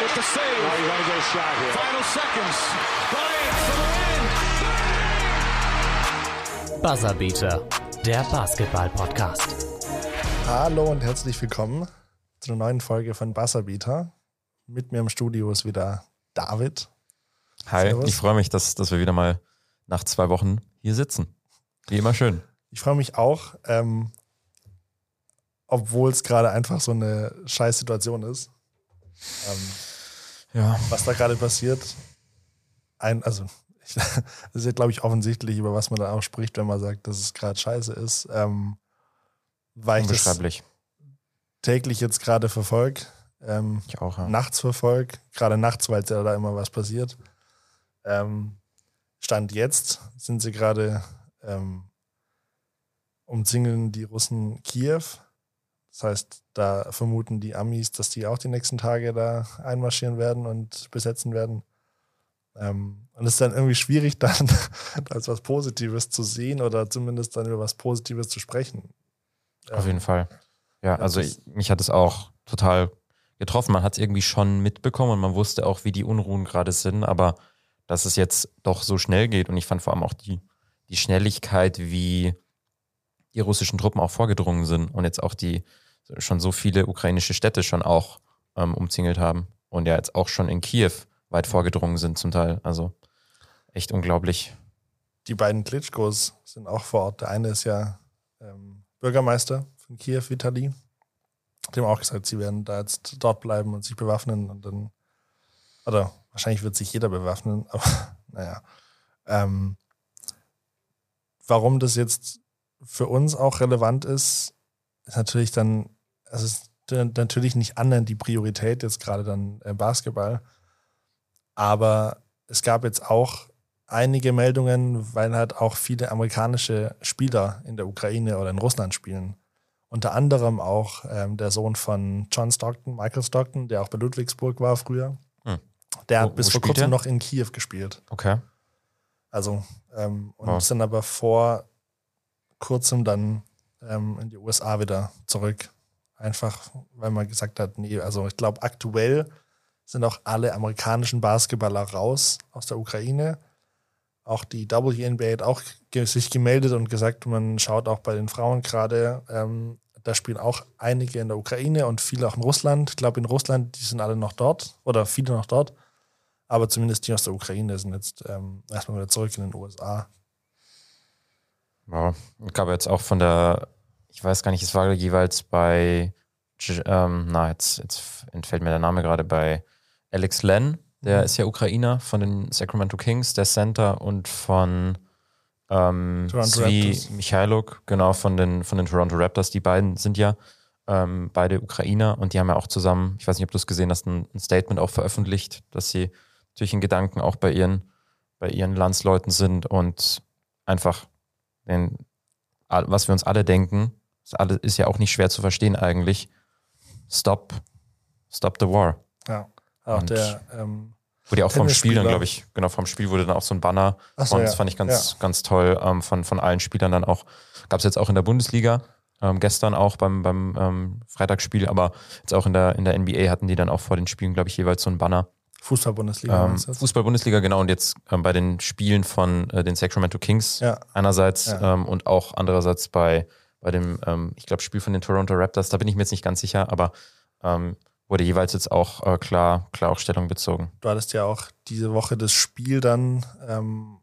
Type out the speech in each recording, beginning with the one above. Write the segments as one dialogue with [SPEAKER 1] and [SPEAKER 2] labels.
[SPEAKER 1] with the save.
[SPEAKER 2] Now you got to get a shot here.
[SPEAKER 1] Final seconds. Bryant for the win.
[SPEAKER 3] Buzzerbeater, der Basketball-Podcast.
[SPEAKER 4] Hallo und herzlich willkommen zu einer neuen Folge von Buzzerbeater. Mit mir im Studio ist wieder David.
[SPEAKER 5] Hi,
[SPEAKER 4] Servus.
[SPEAKER 5] ich freue mich, dass, dass wir wieder mal nach zwei Wochen hier sitzen. Wie immer schön.
[SPEAKER 4] Ich freue mich auch, ähm, obwohl es gerade einfach so eine scheiß Situation ist, ähm,
[SPEAKER 5] Ja.
[SPEAKER 4] was da gerade passiert. Ein, also, ich, das ist ja, glaube ich, offensichtlich, über was man da auch spricht, wenn man sagt, dass es gerade scheiße ist. Ähm, weil ich
[SPEAKER 5] Unbeschreiblich.
[SPEAKER 4] täglich jetzt gerade verfolge. Ähm,
[SPEAKER 5] Ich auch, ja.
[SPEAKER 4] nachts verfolge, gerade nachts, weil ja da immer was passiert. Ähm, Stand jetzt sind sie gerade ähm, umzingeln die Russen Kiew. Das heißt, da vermuten die Amis, dass die auch die nächsten Tage da einmarschieren werden und besetzen werden. Ähm, und es ist dann irgendwie schwierig, dann als was Positives zu sehen oder zumindest dann über was Positives zu sprechen.
[SPEAKER 5] Auf jeden Fall. Ja, also ich, mich hat es auch total getroffen. Man hat es irgendwie schon mitbekommen und man wusste auch, wie die Unruhen gerade sind, aber dass es jetzt doch so schnell geht und ich fand vor allem auch die, die Schnelligkeit, wie die russischen Truppen auch vorgedrungen sind und jetzt auch die schon so viele ukrainische Städte schon auch ähm, umzingelt haben und ja jetzt auch schon in Kiew weit vorgedrungen sind zum Teil. Also echt unglaublich.
[SPEAKER 4] die beiden Klitschkos sind auch vor Ort. Der eine ist ja ähm, Bürgermeister von Kiew, Vitali. Haben auch gesagt, sie werden da jetzt dort bleiben und sich bewaffnen und dann, oder wahrscheinlich wird sich jeder bewaffnen, aber naja. Ähm, warum das jetzt für uns auch relevant ist, ist natürlich dann, es ist natürlich nicht annähernd die Priorität jetzt gerade dann äh, Basketball, aber es gab jetzt auch einige Meldungen, weil halt auch viele amerikanische Spieler in der Ukraine oder in Russland spielen. Unter anderem auch ähm, der Sohn von John Stockton, Michael Stockton, der auch bei Ludwigsburg war früher.
[SPEAKER 5] Hm.
[SPEAKER 4] Der
[SPEAKER 5] Wo-
[SPEAKER 4] hat bis vor kurzem
[SPEAKER 5] er?
[SPEAKER 4] noch in Kiew gespielt.
[SPEAKER 5] Okay.
[SPEAKER 4] Also, ähm, und
[SPEAKER 5] Wow.
[SPEAKER 4] sind aber vor kurzem dann ähm, in die USA wieder zurück. Einfach, weil man gesagt hat, nee, also ich glaube, aktuell sind auch alle amerikanischen Basketballer raus aus der Ukraine. Auch die WNBA hat auch sich gemeldet und gesagt, man schaut auch bei den Frauen gerade, ähm, da spielen auch einige in der Ukraine und viele auch in Russland. Ich glaube, in Russland, die sind alle noch dort oder viele noch dort. Aber zumindest die aus der Ukraine sind jetzt ähm, erstmal wieder zurück in den USA.
[SPEAKER 5] Ja, es gab jetzt auch von der, ich weiß gar nicht, es war jeweils bei, ähm, na, jetzt, jetzt entfällt mir der Name gerade bei Alex Len, der ist ja Ukrainer von den Sacramento Kings, der Center und von ähm, Svi. Michailuk, genau, von den, von den Toronto Raptors. Die beiden sind ja ähm, beide Ukrainer und die haben ja auch zusammen, ich weiß nicht, ob du es gesehen hast, ein, ein Statement auch veröffentlicht, dass sie natürlich in Gedanken auch bei ihren, bei ihren Landsleuten sind und einfach all- was wir uns alle denken, ist, alle, ist ja auch nicht schwer zu verstehen eigentlich. Stop, stop the war.
[SPEAKER 4] Ja. Auch
[SPEAKER 5] Und-
[SPEAKER 4] der, ähm,
[SPEAKER 5] Wurde ja auch vom Spiel dann, glaube ich, genau, vom Spiel wurde dann auch so ein Banner.
[SPEAKER 4] So,
[SPEAKER 5] und das
[SPEAKER 4] ja,
[SPEAKER 5] fand ich ganz,
[SPEAKER 4] ja.
[SPEAKER 5] ganz toll ähm, von, von allen Spielern dann auch. Gab es jetzt auch in der Bundesliga, ähm, gestern auch beim, beim ähm, Freitagsspiel, aber jetzt auch in der, in der NBA hatten die dann auch vor den Spielen, glaube ich, jeweils so ein Banner.
[SPEAKER 4] Fußball-Bundesliga.
[SPEAKER 5] Ähm? Fußball-Bundesliga, genau, und jetzt ähm, bei den Spielen von äh, den Sacramento Kings
[SPEAKER 4] Ja.
[SPEAKER 5] einerseits
[SPEAKER 4] Ja.
[SPEAKER 5] ähm, und auch andererseits bei, bei dem, ähm, ich glaube, Spiel von den Toronto Raptors, da bin ich mir jetzt nicht ganz sicher, aber ähm, wurde jeweils jetzt auch äh, klar, klar auch Stellung bezogen.
[SPEAKER 4] Du hattest ja auch diese Woche das Spiel dann ähm,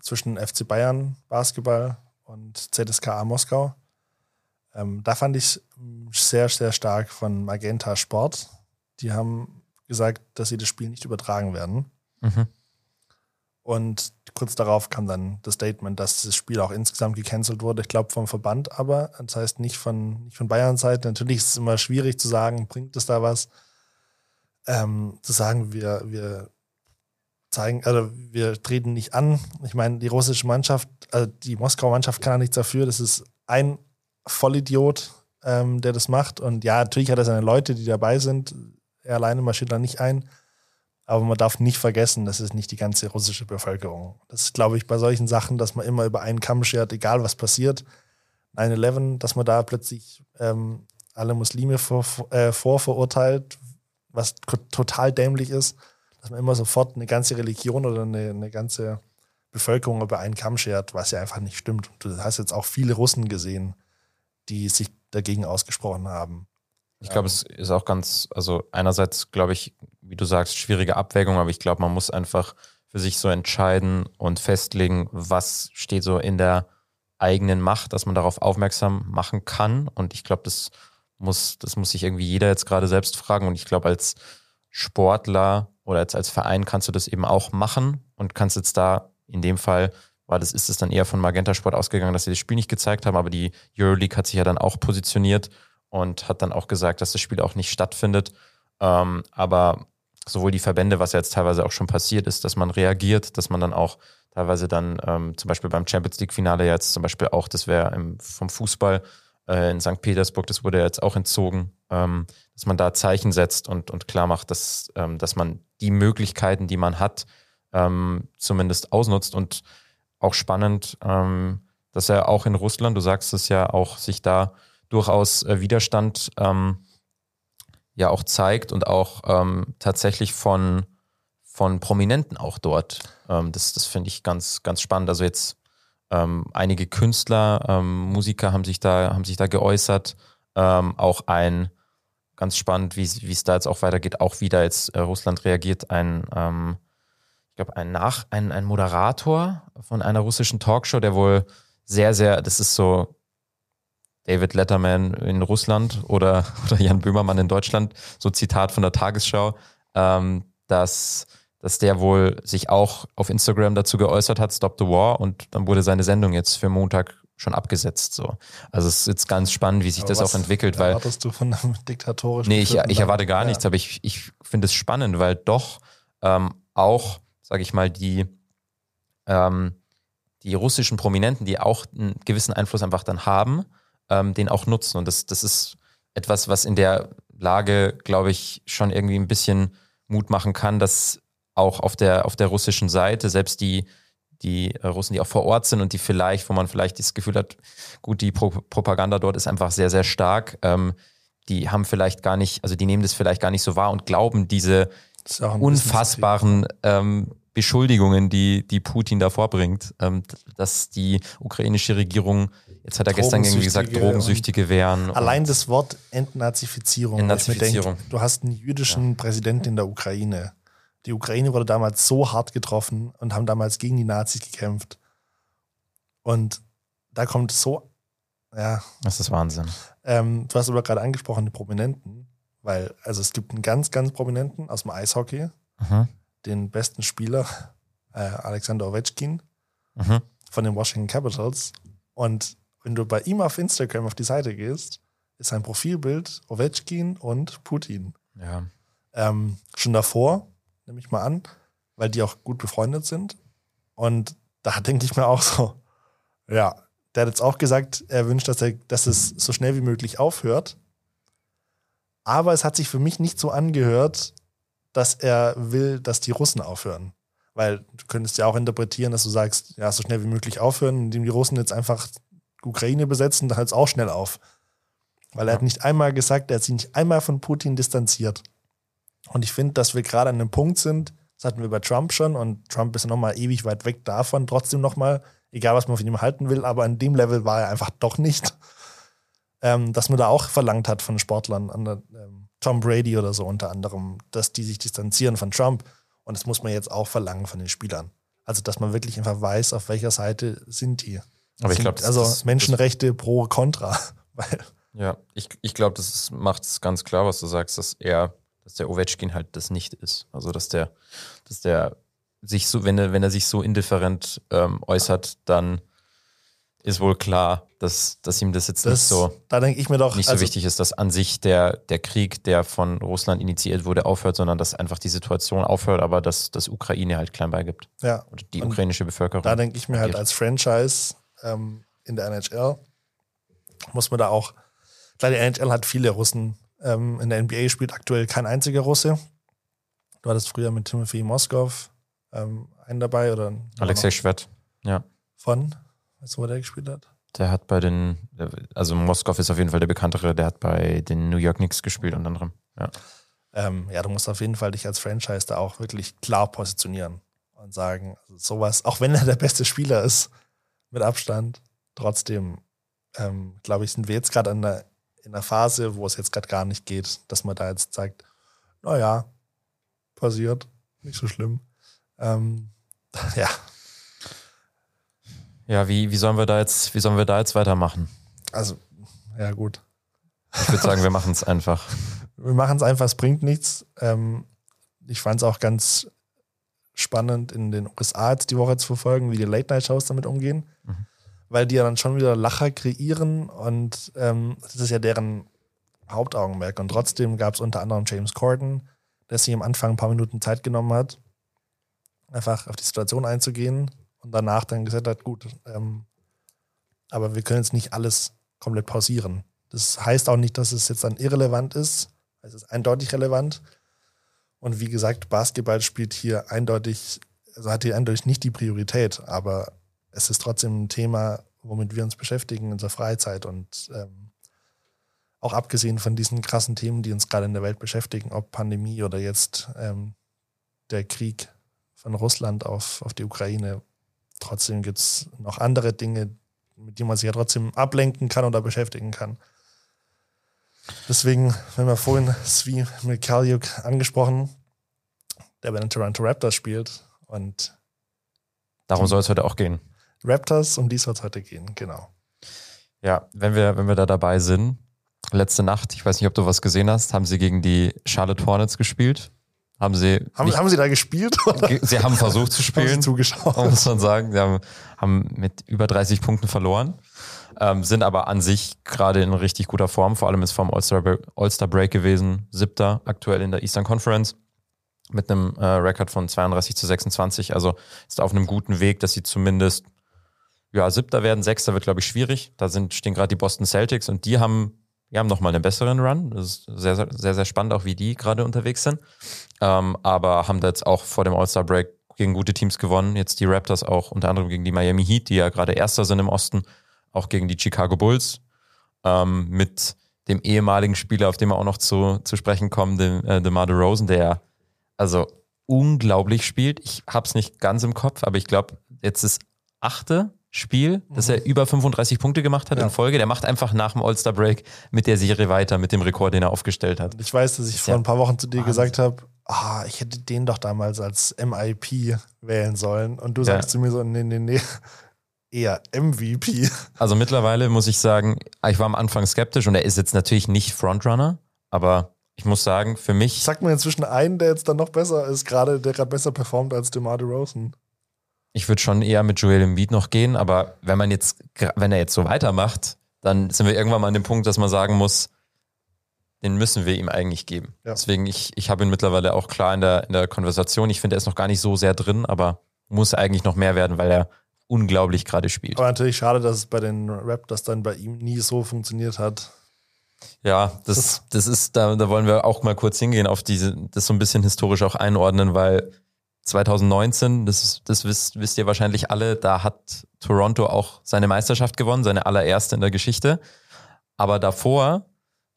[SPEAKER 4] zwischen FC Bayern Basketball und ZSKA Moskau. Ähm, da fand ich sehr, sehr stark von Magenta Sport. Die haben gesagt, dass sie das Spiel nicht übertragen werden.
[SPEAKER 5] Mhm.
[SPEAKER 4] Und kurz darauf kam dann das Statement, dass das Spiel auch insgesamt gecancelt wurde. Ich glaube vom Verband aber, das heißt nicht von, nicht von Bayern Seite. Natürlich ist es immer schwierig zu sagen, bringt es da was? Ähm, zu sagen, wir, wir zeigen, also wir treten nicht an. Ich meine, die russische Mannschaft, also die Moskauer Mannschaft kann ja nichts dafür. Das ist ein Vollidiot, ähm, der das macht. Und ja, natürlich hat er seine Leute, die dabei sind. Er alleine marschiert da nicht ein. Aber man darf nicht vergessen, das ist nicht die ganze russische Bevölkerung. Das ist, glaube ich, bei solchen Sachen, dass man immer über einen Kamm schert, egal was passiert. 9-11, dass man da plötzlich ähm, alle Muslime vor, äh, vorverurteilt, was total dämlich ist, dass man immer sofort eine ganze Religion oder eine, eine ganze Bevölkerung über einen Kamm schert, was ja einfach nicht stimmt. Du hast jetzt auch viele Russen gesehen, die sich dagegen ausgesprochen haben.
[SPEAKER 5] Ich glaube, es ist auch ganz, also einerseits glaube ich, wie du sagst, schwierige Abwägung, aber ich glaube, man muss einfach für sich so entscheiden und festlegen, was steht so in der eigenen Macht, dass man darauf aufmerksam machen kann. Und ich glaube, das muss, das muss sich irgendwie jeder jetzt gerade selbst fragen. Und ich glaube, als Sportler oder als, als Verein kannst du das eben auch machen und kannst jetzt da in dem Fall war das, ist es dann eher von Magenta Sport ausgegangen, dass sie das Spiel nicht gezeigt haben, aber die Euroleague hat sich ja dann auch positioniert und hat dann auch gesagt, dass das Spiel auch nicht stattfindet. Ähm, aber sowohl die Verbände, was ja jetzt teilweise auch schon passiert ist, dass man reagiert, dass man dann auch teilweise dann ähm, zum Beispiel beim Champions League-Finale jetzt zum Beispiel auch, das wäre vom Fußball äh, in St. Petersburg, das wurde jetzt auch entzogen, ähm, dass man da Zeichen setzt und, und klar macht, dass, ähm, dass man die Möglichkeiten, die man hat, ähm, zumindest ausnutzt und auch spannend, ähm, dass er auch in Russland, du sagst es ja auch, sich da durchaus äh, Widerstand ähm, ja auch zeigt und auch ähm, tatsächlich von, von Prominenten auch dort. Ähm, das das finde ich ganz, ganz spannend. Also jetzt ähm, einige Künstler, ähm, Musiker haben sich da, haben sich da geäußert. Ähm, auch ein ganz spannend, wie es da jetzt auch weitergeht, auch wieder jetzt äh, Russland reagiert, ein ich glaube, ein Nach, ein, ein Moderator von einer russischen Talkshow, der wohl sehr, sehr, das ist so David Letterman in Russland oder, oder Jan Böhmermann in Deutschland, so Zitat von der Tagesschau, ähm, dass, dass der wohl sich auch auf Instagram dazu geäußert hat, Stop the War, und dann wurde seine Sendung jetzt für Montag schon abgesetzt. So. Also es ist jetzt ganz spannend, wie sich aber das auch entwickelt. Weil,
[SPEAKER 4] erwartest du von einem diktatorischen
[SPEAKER 5] Nee, ich, ich erwarte gar ja. nichts, aber ich, ich finde es spannend, weil doch ähm, auch, sage ich mal, die ähm, die russischen Prominenten, die auch einen gewissen Einfluss einfach dann haben, ähm, den auch nutzen. Und das, das ist etwas, was in der Lage, glaube ich, schon irgendwie ein bisschen Mut machen kann, dass auch auf der, auf der russischen Seite, selbst die, die Russen, die auch vor Ort sind und die vielleicht, wo man vielleicht das Gefühl hat, gut, die Pro Propaganda dort ist einfach sehr, sehr stark, ähm, die haben vielleicht gar nicht, also die nehmen das vielleicht gar nicht so wahr und glauben diese unfassbaren ähm, Beschuldigungen, die, die Putin da vorbringt, ähm, dass die ukrainische Regierung, jetzt hat er gestern irgendwie gesagt, Drogensüchtige wären.
[SPEAKER 4] Allein das Wort Entnazifizierung.
[SPEAKER 5] Entnazifizierung.
[SPEAKER 4] Denke, du hast einen jüdischen ja. Präsidenten in der Ukraine. Die Ukraine wurde damals so hart getroffen und haben damals gegen die Nazis gekämpft. Und da kommt so, ja.
[SPEAKER 5] Das ist Wahnsinn.
[SPEAKER 4] Ähm, du hast aber gerade angesprochen, die Prominenten, weil, also es gibt einen ganz, ganz Prominenten aus dem Eishockey. Mhm den besten Spieler, äh, Alexander Ovechkin, mhm. von den Washington Capitals. Und wenn du bei ihm auf Instagram auf die Seite gehst, ist sein Profilbild Ovechkin und Putin.
[SPEAKER 5] Ja.
[SPEAKER 4] Ähm, schon davor, nehme ich mal an, weil die auch gut befreundet sind. Und da denke ich mir auch so, ja, der hat jetzt auch gesagt, er wünscht, dass, er, dass es so schnell wie möglich aufhört. Aber es hat sich für mich nicht so angehört, dass er will, dass die Russen aufhören. Weil du könntest ja auch interpretieren, dass du sagst, ja, so schnell wie möglich aufhören, indem die Russen jetzt einfach Ukraine besetzen, dann hört es auch schnell auf. Weil er hat nicht einmal gesagt, er hat sich nicht einmal von Putin distanziert. Und ich finde, dass wir gerade an einem Punkt sind, das hatten wir bei Trump schon und Trump ist nochmal ewig weit weg davon, trotzdem nochmal, egal was man von ihm halten will, aber an dem Level war er einfach doch nicht. Ähm, dass man da auch verlangt hat von Sportlern an der, ähm, Tom Brady oder so unter anderem, dass die sich distanzieren von Trump. Und das muss man jetzt auch verlangen von den Spielern. Also, dass man wirklich einfach weiß, auf welcher Seite sind die.
[SPEAKER 5] Aber ich glaube,
[SPEAKER 4] also das, Menschenrechte das, pro Contra.
[SPEAKER 5] ja, ich, ich glaube, das macht es ganz klar, was du sagst, dass er, dass der Ovechkin halt das nicht ist. Also, dass der, dass der sich so, wenn er, wenn er sich so indifferent ähm, äußert, dann ist wohl klar, dass, dass ihm das jetzt das, nicht so,
[SPEAKER 4] da denke ich mir doch,
[SPEAKER 5] nicht so also, wichtig ist, dass an sich der, der Krieg, der von Russland initiiert wurde, aufhört, sondern dass einfach die Situation aufhört, aber dass das Ukraine halt klein beigibt.
[SPEAKER 4] Ja.
[SPEAKER 5] Und die und ukrainische Bevölkerung.
[SPEAKER 4] Da denke ich mir halt als Franchise ähm, in der NHL muss man da auch, klar, die NHL hat viele Russen. Ähm, in der NBA spielt aktuell kein einziger Russe. Du hattest früher mit Timothy Moskov ähm, einen dabei oder
[SPEAKER 5] Alexei Schwett, ja.
[SPEAKER 4] Von? Weißt du, wo der gespielt hat?
[SPEAKER 5] Der hat bei den, also Moskau ist auf jeden Fall der bekanntere, der hat bei den New York Knicks gespielt unter anderem. Ja.
[SPEAKER 4] ähm, ja, du musst auf jeden Fall dich als Franchise da auch wirklich klar positionieren und sagen, also sowas, auch wenn er der beste Spieler ist, mit Abstand, trotzdem, ähm, glaube ich, sind wir jetzt gerade in einer, in einer Phase, wo es jetzt gerade gar nicht geht, dass man da jetzt sagt, naja, passiert, nicht so schlimm. Ähm, ja.
[SPEAKER 5] Ja, wie, wie sollen wir da jetzt, wie sollen wir da jetzt weitermachen?
[SPEAKER 4] Also, ja, gut.
[SPEAKER 5] Ich würde sagen, wir machen es einfach.
[SPEAKER 4] Wir machen es einfach, es bringt nichts. Ähm, ich fand es auch ganz spannend, in den USA jetzt die Woche zu verfolgen, wie die Late-Night-Shows damit umgehen. Mhm. Weil die ja dann schon wieder Lacher kreieren und ähm, das ist ja deren Hauptaugenmerk. Und trotzdem gab es unter anderem James Corden, der sich am Anfang ein paar Minuten Zeit genommen hat, einfach auf die Situation einzugehen und danach dann gesagt hat, gut, ähm, aber wir können jetzt nicht alles komplett pausieren. Das heißt auch nicht, dass es jetzt dann irrelevant ist. Es ist eindeutig relevant. Und wie gesagt, Basketball spielt hier eindeutig, also hat hier eindeutig nicht die Priorität, aber es ist trotzdem ein Thema, womit wir uns beschäftigen in unserer Freizeit und ähm, auch abgesehen von diesen krassen Themen, die uns gerade in der Welt beschäftigen, ob Pandemie oder jetzt ähm, der Krieg von Russland auf, auf die Ukraine, trotzdem gibt es noch andere Dinge, mit denen man sich ja trotzdem ablenken kann oder beschäftigen kann. Deswegen, wenn wir vorhin Svi Mikhailiuk angesprochen, der bei den Toronto Raptors spielt und
[SPEAKER 5] darum soll es heute auch gehen.
[SPEAKER 4] Raptors, um die soll es heute gehen, genau.
[SPEAKER 5] Ja, wenn wir, wenn wir da dabei sind, letzte Nacht, ich weiß nicht, ob du was gesehen hast, haben sie gegen die Charlotte Hornets gespielt. Haben sie.
[SPEAKER 4] Haben, haben sie da gespielt?
[SPEAKER 5] Oder? Sie haben versucht zu spielen. haben
[SPEAKER 4] sie zugeschaut.
[SPEAKER 5] Muss man sagen. Sie haben, haben mit über 30 Punkten verloren. Ähm, sind aber an sich gerade in richtig guter Form. Vor allem ist vom All-Star All Break gewesen. Siebter aktuell in der Eastern Conference mit einem äh, Rekord von 32 zu 26. Also ist auf einem guten Weg, dass sie zumindest ja, siebter werden. Sechster wird, glaube ich, schwierig. Da sind, stehen gerade die Boston Celtics und die haben die haben nochmal einen besseren Run. Das ist sehr, sehr, sehr, spannend, auch wie die gerade unterwegs sind. Ähm, aber haben da jetzt auch vor dem All-Star-Break gegen gute Teams gewonnen. Jetzt die Raptors auch unter anderem gegen die Miami Heat, die ja gerade Erster sind im Osten, auch gegen die Chicago Bulls. Ähm, mit dem ehemaligen Spieler, auf den wir auch noch zu, zu sprechen kommen, dem äh, DeMar DeRozan, der also unglaublich spielt. Ich hab's nicht ganz im Kopf, aber ich glaube, jetzt ist achte Spiel, dass er mhm. über 35 Punkte gemacht hat ja. in Folge. Der macht einfach nach dem All-Star-Break mit der Serie weiter, mit dem Rekord, den er aufgestellt hat.
[SPEAKER 4] Ich weiß, dass ich vor ja ein paar Wochen zu dir Wahnsinn. gesagt habe, ah, ich hätte den doch damals als MIP wählen sollen. Und du sagst ja. zu mir so, nee, nee, nee, eher MVP.
[SPEAKER 5] Also mittlerweile muss ich sagen, ich war am Anfang skeptisch und er ist jetzt natürlich nicht Frontrunner, aber ich muss sagen, für mich.
[SPEAKER 4] Sagt man inzwischen einen, der jetzt dann noch besser ist, gerade der gerade besser performt als DeMar DeRozan.
[SPEAKER 5] Ich würde schon eher mit Joel Embiid noch gehen, aber wenn man jetzt, wenn er jetzt so weitermacht, dann sind wir irgendwann mal an dem Punkt, dass man sagen muss, den müssen wir ihm eigentlich geben. Ja. Deswegen, ich, ich habe ihn mittlerweile auch klar in der, in der Konversation. Ich finde, er ist noch gar nicht so sehr drin, aber muss eigentlich noch mehr werden, weil er unglaublich gerade spielt.
[SPEAKER 4] Aber natürlich schade, dass es bei den Raptors dann bei ihm nie so funktioniert hat.
[SPEAKER 5] Ja, das, das ist, da, da wollen wir auch mal kurz hingehen, auf diese, das so ein bisschen historisch auch einordnen, weil 2019, das, das wisst, wisst ihr wahrscheinlich alle, da hat Toronto auch seine Meisterschaft gewonnen, seine allererste in der Geschichte. Aber davor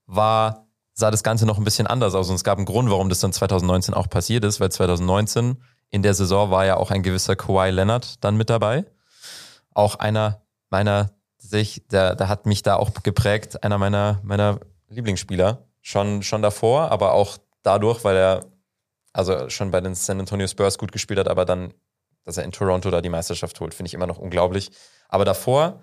[SPEAKER 5] war, sah das Ganze noch ein bisschen anders aus und es gab einen Grund, warum das dann 2019 auch passiert ist, weil 2019 in der Saison war ja auch ein gewisser Kawhi Leonard dann mit dabei. Auch einer meiner, sich, der, der hat mich da auch geprägt, einer meiner, meiner Lieblingsspieler. Schon, schon davor, aber auch dadurch, weil er also schon bei den San Antonio Spurs gut gespielt hat, aber dann, dass er in Toronto da die Meisterschaft holt, finde ich immer noch unglaublich. Aber davor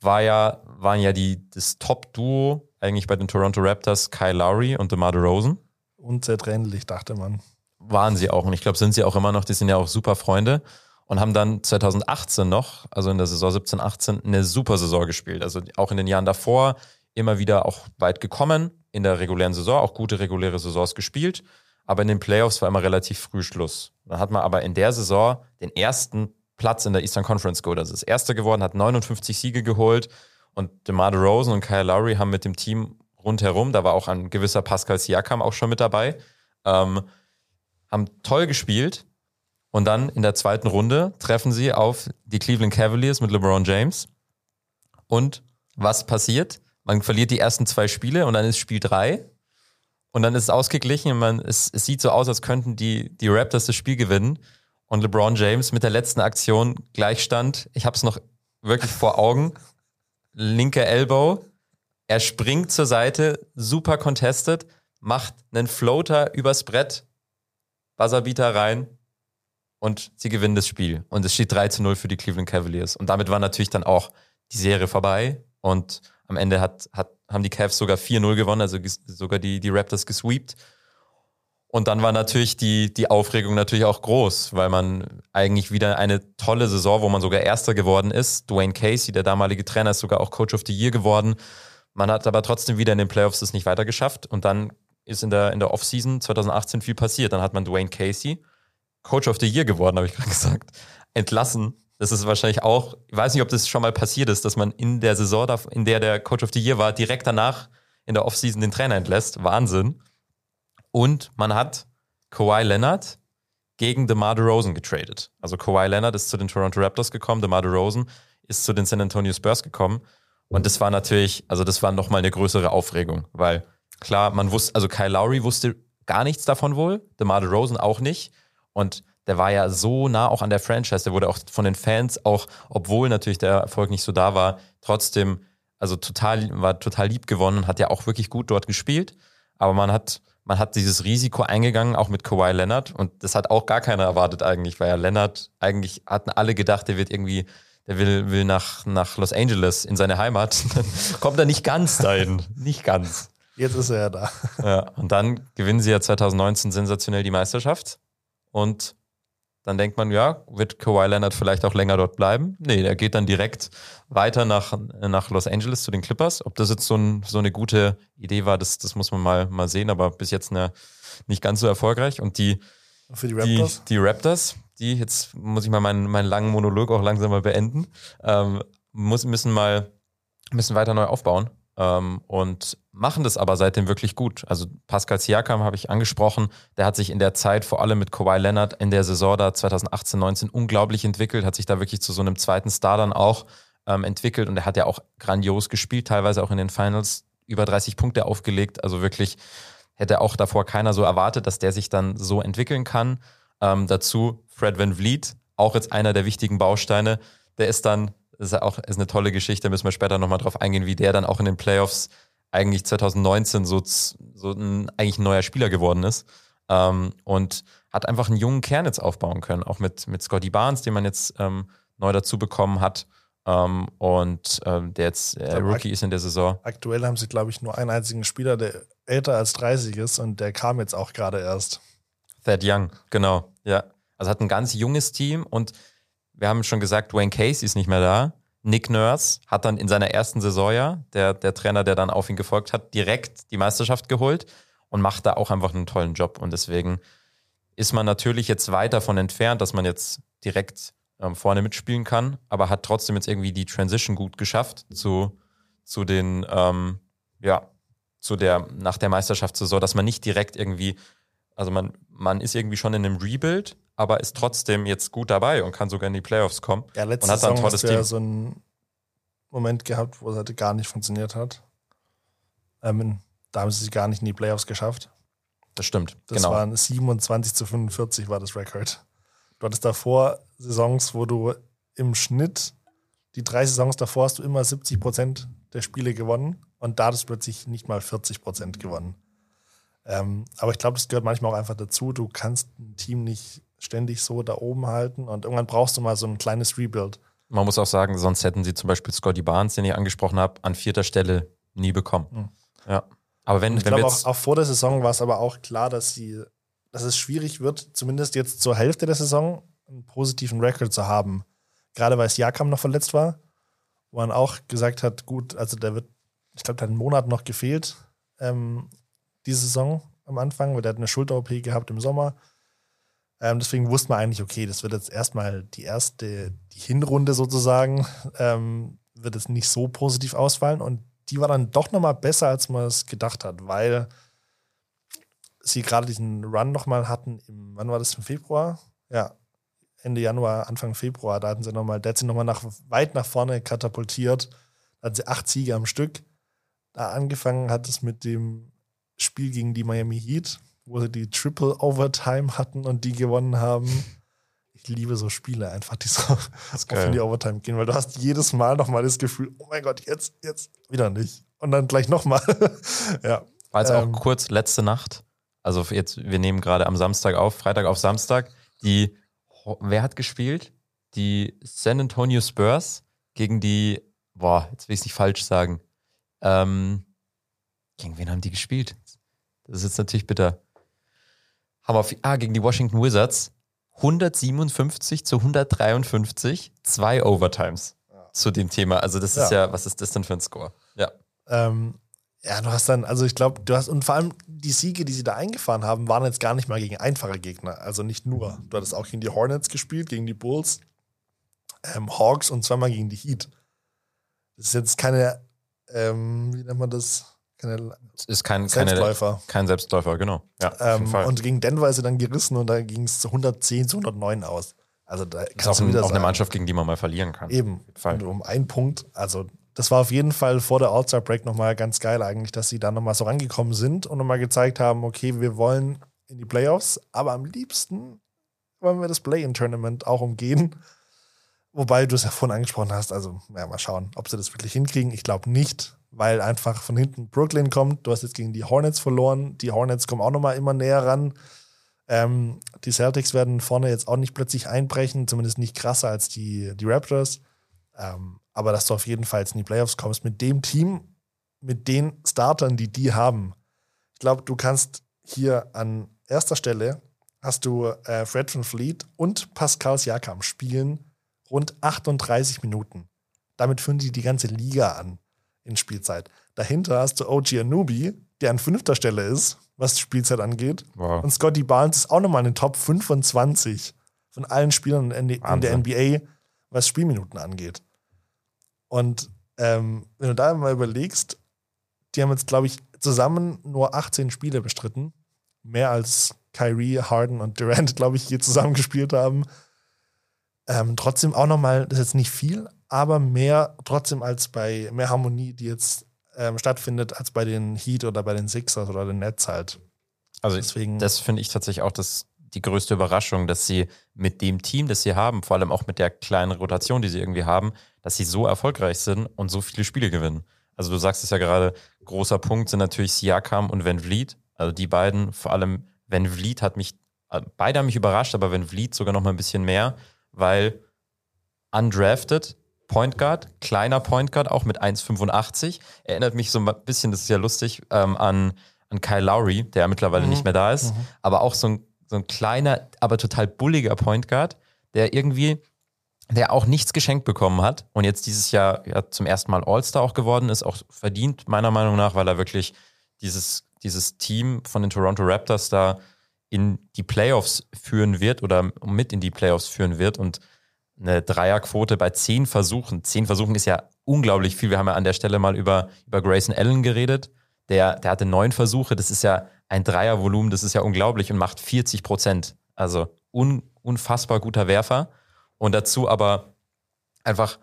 [SPEAKER 5] war ja, waren ja die, das Top-Duo eigentlich bei den Toronto Raptors Kyle Lowry und DeMar DeRozan.
[SPEAKER 4] Unzertrennlich, dachte man.
[SPEAKER 5] Waren sie auch. Und ich glaube, sind sie auch immer noch. Die sind ja auch super Freunde. Und haben dann 2018 noch, also in der Saison 17, 18, eine super Saison gespielt. Also auch in den Jahren davor immer wieder auch weit gekommen in der regulären Saison, auch gute reguläre Saisons gespielt aber in den Playoffs war immer relativ früh Schluss. Dann hat man aber in der Saison den ersten Platz in der Eastern Conference geholt. Also das erste geworden, hat 59 Siege geholt und DeMar DeRozan und Kyle Lowry haben mit dem Team rundherum, da war auch ein gewisser Pascal Siakam auch schon mit dabei, ähm, haben toll gespielt und dann in der zweiten Runde treffen sie auf die Cleveland Cavaliers mit LeBron James und was passiert? Man verliert die ersten zwei Spiele und dann ist Spiel drei Und dann ist es ausgeglichen und man, es, es sieht so aus, als könnten die, die Raptors das Spiel gewinnen. Und LeBron James mit der letzten Aktion Gleichstand. Ich habe es noch wirklich vor Augen. Linker Elbow. Er springt zur Seite, super contested, macht einen Floater übers Brett, Buzzerbeater rein und sie gewinnen das Spiel. Und es steht 3 zu 0 für die Cleveland Cavaliers. Und damit war natürlich dann auch die Serie vorbei. Und am Ende hat, hat, haben die Cavs sogar 4-0 gewonnen, also sogar die, die Raptors gesweept. Und dann war natürlich die, die Aufregung natürlich auch groß, weil man eigentlich wieder eine tolle Saison, wo man sogar Erster geworden ist. Dwayne Casey, der damalige Trainer, ist sogar auch Coach of the Year geworden. Man hat aber trotzdem wieder in den Playoffs es nicht weiter geschafft. Und dann ist in der, in der Offseason 2018 viel passiert. Dann hat man Dwayne Casey, Coach of the Year geworden, habe ich gerade gesagt, entlassen. Das ist wahrscheinlich auch, ich weiß nicht, ob das schon mal passiert ist, dass man in der Saison, in der der Coach of the Year war, direkt danach in der Offseason den Trainer entlässt. Wahnsinn. Und man hat Kawhi Leonard gegen DeMar DeRozan getradet. Also Kawhi Leonard ist zu den Toronto Raptors gekommen, DeMar DeRozan ist zu den San Antonio Spurs gekommen. Und das war natürlich, also das war nochmal eine größere Aufregung, weil klar, man wusste, also Kyle Lowry wusste gar nichts davon wohl, DeMar DeRozan auch nicht. Und der war ja so nah auch an der Franchise, der wurde auch von den Fans, auch obwohl natürlich der Erfolg nicht so da war, trotzdem, also total, war total lieb gewonnen und hat ja auch wirklich gut dort gespielt. Aber man hat, man hat dieses Risiko eingegangen, auch mit Kawhi Leonard. Und das hat auch gar keiner erwartet eigentlich, weil ja Leonard, eigentlich hatten alle gedacht, der wird irgendwie, der will, will nach, nach Los Angeles in seine Heimat. Dann kommt er nicht ganz dahin. Nicht ganz.
[SPEAKER 4] Jetzt ist er ja da.
[SPEAKER 5] Ja, und dann gewinnen sie ja 2019 sensationell die Meisterschaft. Und dann denkt man, ja, wird Kawhi Leonard vielleicht auch länger dort bleiben? Nee, der geht dann direkt weiter nach, nach Los Angeles zu den Clippers. Ob das jetzt so, ein, so eine gute Idee war, das, das muss man mal, mal sehen, aber bis jetzt eine, nicht ganz so erfolgreich. Und die,
[SPEAKER 4] die
[SPEAKER 5] die,
[SPEAKER 4] Raptors.
[SPEAKER 5] die Raptors, die, jetzt muss ich mal meinen, meinen langen Monolog auch langsam mal beenden, ähm, muss, müssen mal, müssen weiter neu aufbauen ähm, und machen das aber seitdem wirklich gut. Also Pascal Siakam habe ich angesprochen, der hat sich in der Zeit vor allem mit Kawhi Leonard in der Saison da 2018, 19 unglaublich entwickelt, hat sich da wirklich zu so einem zweiten Star dann auch ähm, entwickelt und er hat ja auch grandios gespielt, teilweise auch in den Finals über 30 Punkte aufgelegt, also wirklich hätte auch davor keiner so erwartet, dass der sich dann so entwickeln kann. Ähm, dazu Fred Van Vliet, auch jetzt einer der wichtigen Bausteine. Der ist dann, ist auch ist eine tolle Geschichte, müssen wir später nochmal drauf eingehen, wie der dann auch in den Playoffs eigentlich 2019 so, so ein eigentlich ein neuer Spieler geworden ist. Ähm, und hat einfach einen jungen Kern jetzt aufbauen können, auch mit, mit Scotty Barnes, den man jetzt ähm, neu dazu bekommen hat. Ähm, und ähm, der jetzt äh, Rookie ist in der Saison.
[SPEAKER 4] Aktuell haben sie, glaube ich, nur einen einzigen Spieler, der älter als 30 ist und der kam jetzt auch gerade erst.
[SPEAKER 5] Thad Young, genau. Ja. Also hat ein ganz junges Team und wir haben schon gesagt, Wayne Casey ist nicht mehr da. Nick Nurse hat dann in seiner ersten Saison ja, der, der Trainer, der dann auf ihn gefolgt hat, direkt die Meisterschaft geholt und macht da auch einfach einen tollen Job. Und deswegen ist man natürlich jetzt weit davon entfernt, dass man jetzt direkt ähm, vorne mitspielen kann, aber hat trotzdem jetzt irgendwie die Transition gut geschafft zu, zu den, ähm, ja, zu der, nach der Meisterschaftssaison, dass man nicht direkt irgendwie, also man, man ist irgendwie schon in einem Rebuild, aber ist trotzdem jetzt gut dabei und kann sogar in die Playoffs kommen.
[SPEAKER 4] Ja, letzte
[SPEAKER 5] Und hat da ein
[SPEAKER 4] Saison
[SPEAKER 5] tolles
[SPEAKER 4] hast du ja
[SPEAKER 5] Team.
[SPEAKER 4] so einen Moment gehabt, wo es halt gar nicht funktioniert hat. Ähm, da haben sie sich gar nicht in die Playoffs geschafft.
[SPEAKER 5] Das stimmt,
[SPEAKER 4] Das
[SPEAKER 5] genau.
[SPEAKER 4] waren 27 zu 45 war das Rekord. Du hattest davor Saisons, wo du im Schnitt, die drei Saisons davor hast du immer 70 Prozent der Spiele gewonnen und da hast du plötzlich nicht mal 40 Prozent gewonnen. Ähm, aber ich glaube, das gehört manchmal auch einfach dazu. Du kannst ein Team nicht ständig so da oben halten und irgendwann brauchst du mal so ein kleines Rebuild.
[SPEAKER 5] Man muss auch sagen, sonst hätten sie zum Beispiel Scotty Barnes, den ich angesprochen habe, an vierter Stelle nie bekommen.
[SPEAKER 4] Mhm.
[SPEAKER 5] Ja. Aber wenn,
[SPEAKER 4] Und ich
[SPEAKER 5] wenn
[SPEAKER 4] glaube, auch, auch vor der Saison war es aber auch klar, dass sie, dass es schwierig wird, zumindest jetzt zur Hälfte der Saison einen positiven Rekord zu haben. Gerade weil Siakam noch verletzt war, wo man auch gesagt hat, gut, also der wird, ich glaube, der hat einen Monat noch gefehlt, ähm, diese Saison am Anfang, weil der hat eine Schulter-OP gehabt im Sommer. Ähm, deswegen wusste man eigentlich, okay, das wird jetzt erstmal die erste, die Hinrunde sozusagen, ähm, wird es nicht so positiv ausfallen. Und die war dann doch nochmal besser, als man es gedacht hat, weil sie gerade diesen Run nochmal hatten im, wann war das, im Februar? Ja, Ende Januar, Anfang Februar, da hatten sie nochmal, der hat sie nochmal nach, weit nach vorne katapultiert. Da hatten sie acht Siege am Stück. Da angefangen hat es mit dem Spiel gegen die Miami Heat, wo sie die Triple Overtime hatten und die gewonnen haben. Ich liebe so Spiele einfach, die so in die Overtime gehen, weil du hast jedes Mal nochmal das Gefühl, oh mein Gott, jetzt, jetzt wieder nicht. Und dann gleich nochmal. ja.
[SPEAKER 5] War jetzt
[SPEAKER 4] Ähm.
[SPEAKER 5] auch kurz letzte Nacht. Also jetzt, wir nehmen gerade am Samstag auf, Freitag auf Samstag. Die, wer hat gespielt? Die San Antonio Spurs gegen die, boah, jetzt will ich es nicht falsch sagen. Ähm, gegen wen haben die gespielt? Das ist jetzt natürlich bitter. Haben auf, ah, gegen die Washington Wizards 157 zu 153, zwei Overtimes zu dem Thema. Also das ist
[SPEAKER 4] Ja.
[SPEAKER 5] ja, was ist das denn für ein Score? Ja.
[SPEAKER 4] Ähm, ja, du hast dann, also ich glaube, du hast, und vor allem die Siege, die sie da eingefahren haben, waren jetzt gar nicht mal gegen einfache Gegner. Also nicht nur. Du hattest auch gegen die Hornets gespielt, gegen die Bulls, ähm, Hawks und zweimal gegen die Heat. Das ist jetzt keine, ähm, wie nennt man das? Keine
[SPEAKER 5] Es ist kein, keine,
[SPEAKER 4] Selbstläufer.
[SPEAKER 5] kein Selbstläufer, genau. Ja,
[SPEAKER 4] Ähm, und gegen Denver ist sie dann gerissen und da ging es zu 110 zu 109 aus. Also da
[SPEAKER 5] ist auch, ein, auch eine Mannschaft, gegen die man mal verlieren kann.
[SPEAKER 4] Eben. Und um einen Punkt. Also, das war auf jeden Fall vor der All-Star-Break nochmal ganz geil, eigentlich, dass sie da nochmal so rangekommen sind und nochmal gezeigt haben: okay, wir wollen in die Playoffs, aber am liebsten wollen wir das Play-In-Tournament auch umgehen. Wobei du es ja vorhin angesprochen hast, also, ja, mal schauen, ob sie das wirklich hinkriegen. Ich glaube nicht, weil einfach von hinten Brooklyn kommt. Du hast jetzt gegen die Hornets verloren. Die Hornets kommen auch nochmal immer näher ran. Ähm, die Celtics werden vorne jetzt auch nicht plötzlich einbrechen, zumindest nicht krasser als die, die Raptors. Ähm, aber dass du auf jeden Fall jetzt in die Playoffs kommst mit dem Team, mit den Startern, die die haben. Ich glaube, du kannst hier an erster Stelle hast du äh, Fred van Fleet und Pascal Siakam spielen rund 38 Minuten. Damit führen die die ganze Liga an in Spielzeit. Dahinter hast du OG Anubi, der an fünfter Stelle ist, was die Spielzeit angeht.
[SPEAKER 5] Wow.
[SPEAKER 4] Und Scotty Barnes ist auch nochmal in den Top 25 von allen Spielern in, in der. NBA, was Spielminuten angeht. Und ähm, wenn du da mal überlegst, die haben jetzt, glaube ich, zusammen nur 18 Spiele bestritten. Mehr als Kyrie, Harden und Durant, glaube ich, je zusammen gespielt haben. Ähm, trotzdem auch nochmal, das ist jetzt nicht viel, aber mehr trotzdem als bei mehr Harmonie, die jetzt ähm, stattfindet, als bei den Heat oder bei den Sixers oder den Nets halt.
[SPEAKER 5] Also
[SPEAKER 4] Deswegen-
[SPEAKER 5] das finde ich tatsächlich auch das, die größte Überraschung, dass sie mit dem Team, das sie haben, vor allem auch mit der kleinen Rotation, die sie irgendwie haben, dass sie so erfolgreich sind und so viele Spiele gewinnen. Also du sagst es ja gerade, großer Punkt sind natürlich Siakam und Van Vliet. Also die beiden, vor allem Van Vliet hat mich, äh, beide haben mich überrascht, aber Van Vliet sogar noch mal ein bisschen mehr, weil undrafted, Point Guard, kleiner Point Guard, auch mit 1,85. Erinnert mich so ein bisschen, das ist ja lustig, ähm, an, an Kyle Lowry, der ja mittlerweile nicht mehr da ist, aber auch so ein, so ein kleiner, aber total bulliger Point Guard, der irgendwie, der auch nichts geschenkt bekommen hat und jetzt dieses Jahr ja, zum ersten Mal All-Star auch geworden ist, auch verdient, meiner Meinung nach, weil er wirklich dieses, dieses Team von den Toronto Raptors da in die Playoffs führen wird oder mit in die Playoffs führen wird. Und eine Dreierquote bei zehn Versuchen. Zehn Versuchen ist ja unglaublich viel. Wir haben ja an der Stelle mal über, über Grayson Allen geredet. Der, der hatte neun Versuche. Das ist ja ein Dreiervolumen. Das ist ja unglaublich und macht 40 Prozent. Also un, unfassbar guter Werfer. Und dazu aber einfach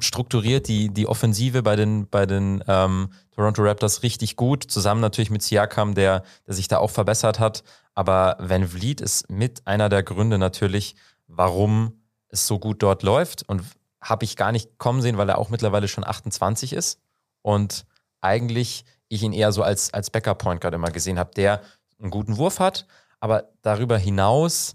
[SPEAKER 5] strukturiert die, die Offensive bei den, bei den ähm, Toronto Raptors richtig gut. Zusammen natürlich mit Siakam, der, der sich da auch verbessert hat. Aber Van Vliet ist mit einer der Gründe natürlich, warum es so gut dort läuft. Und habe ich gar nicht kommen sehen, weil er auch mittlerweile schon 28 ist. Und eigentlich ich ihn eher so als, als Backup-Point Guard immer gesehen habe, der einen guten Wurf hat, aber darüber hinaus,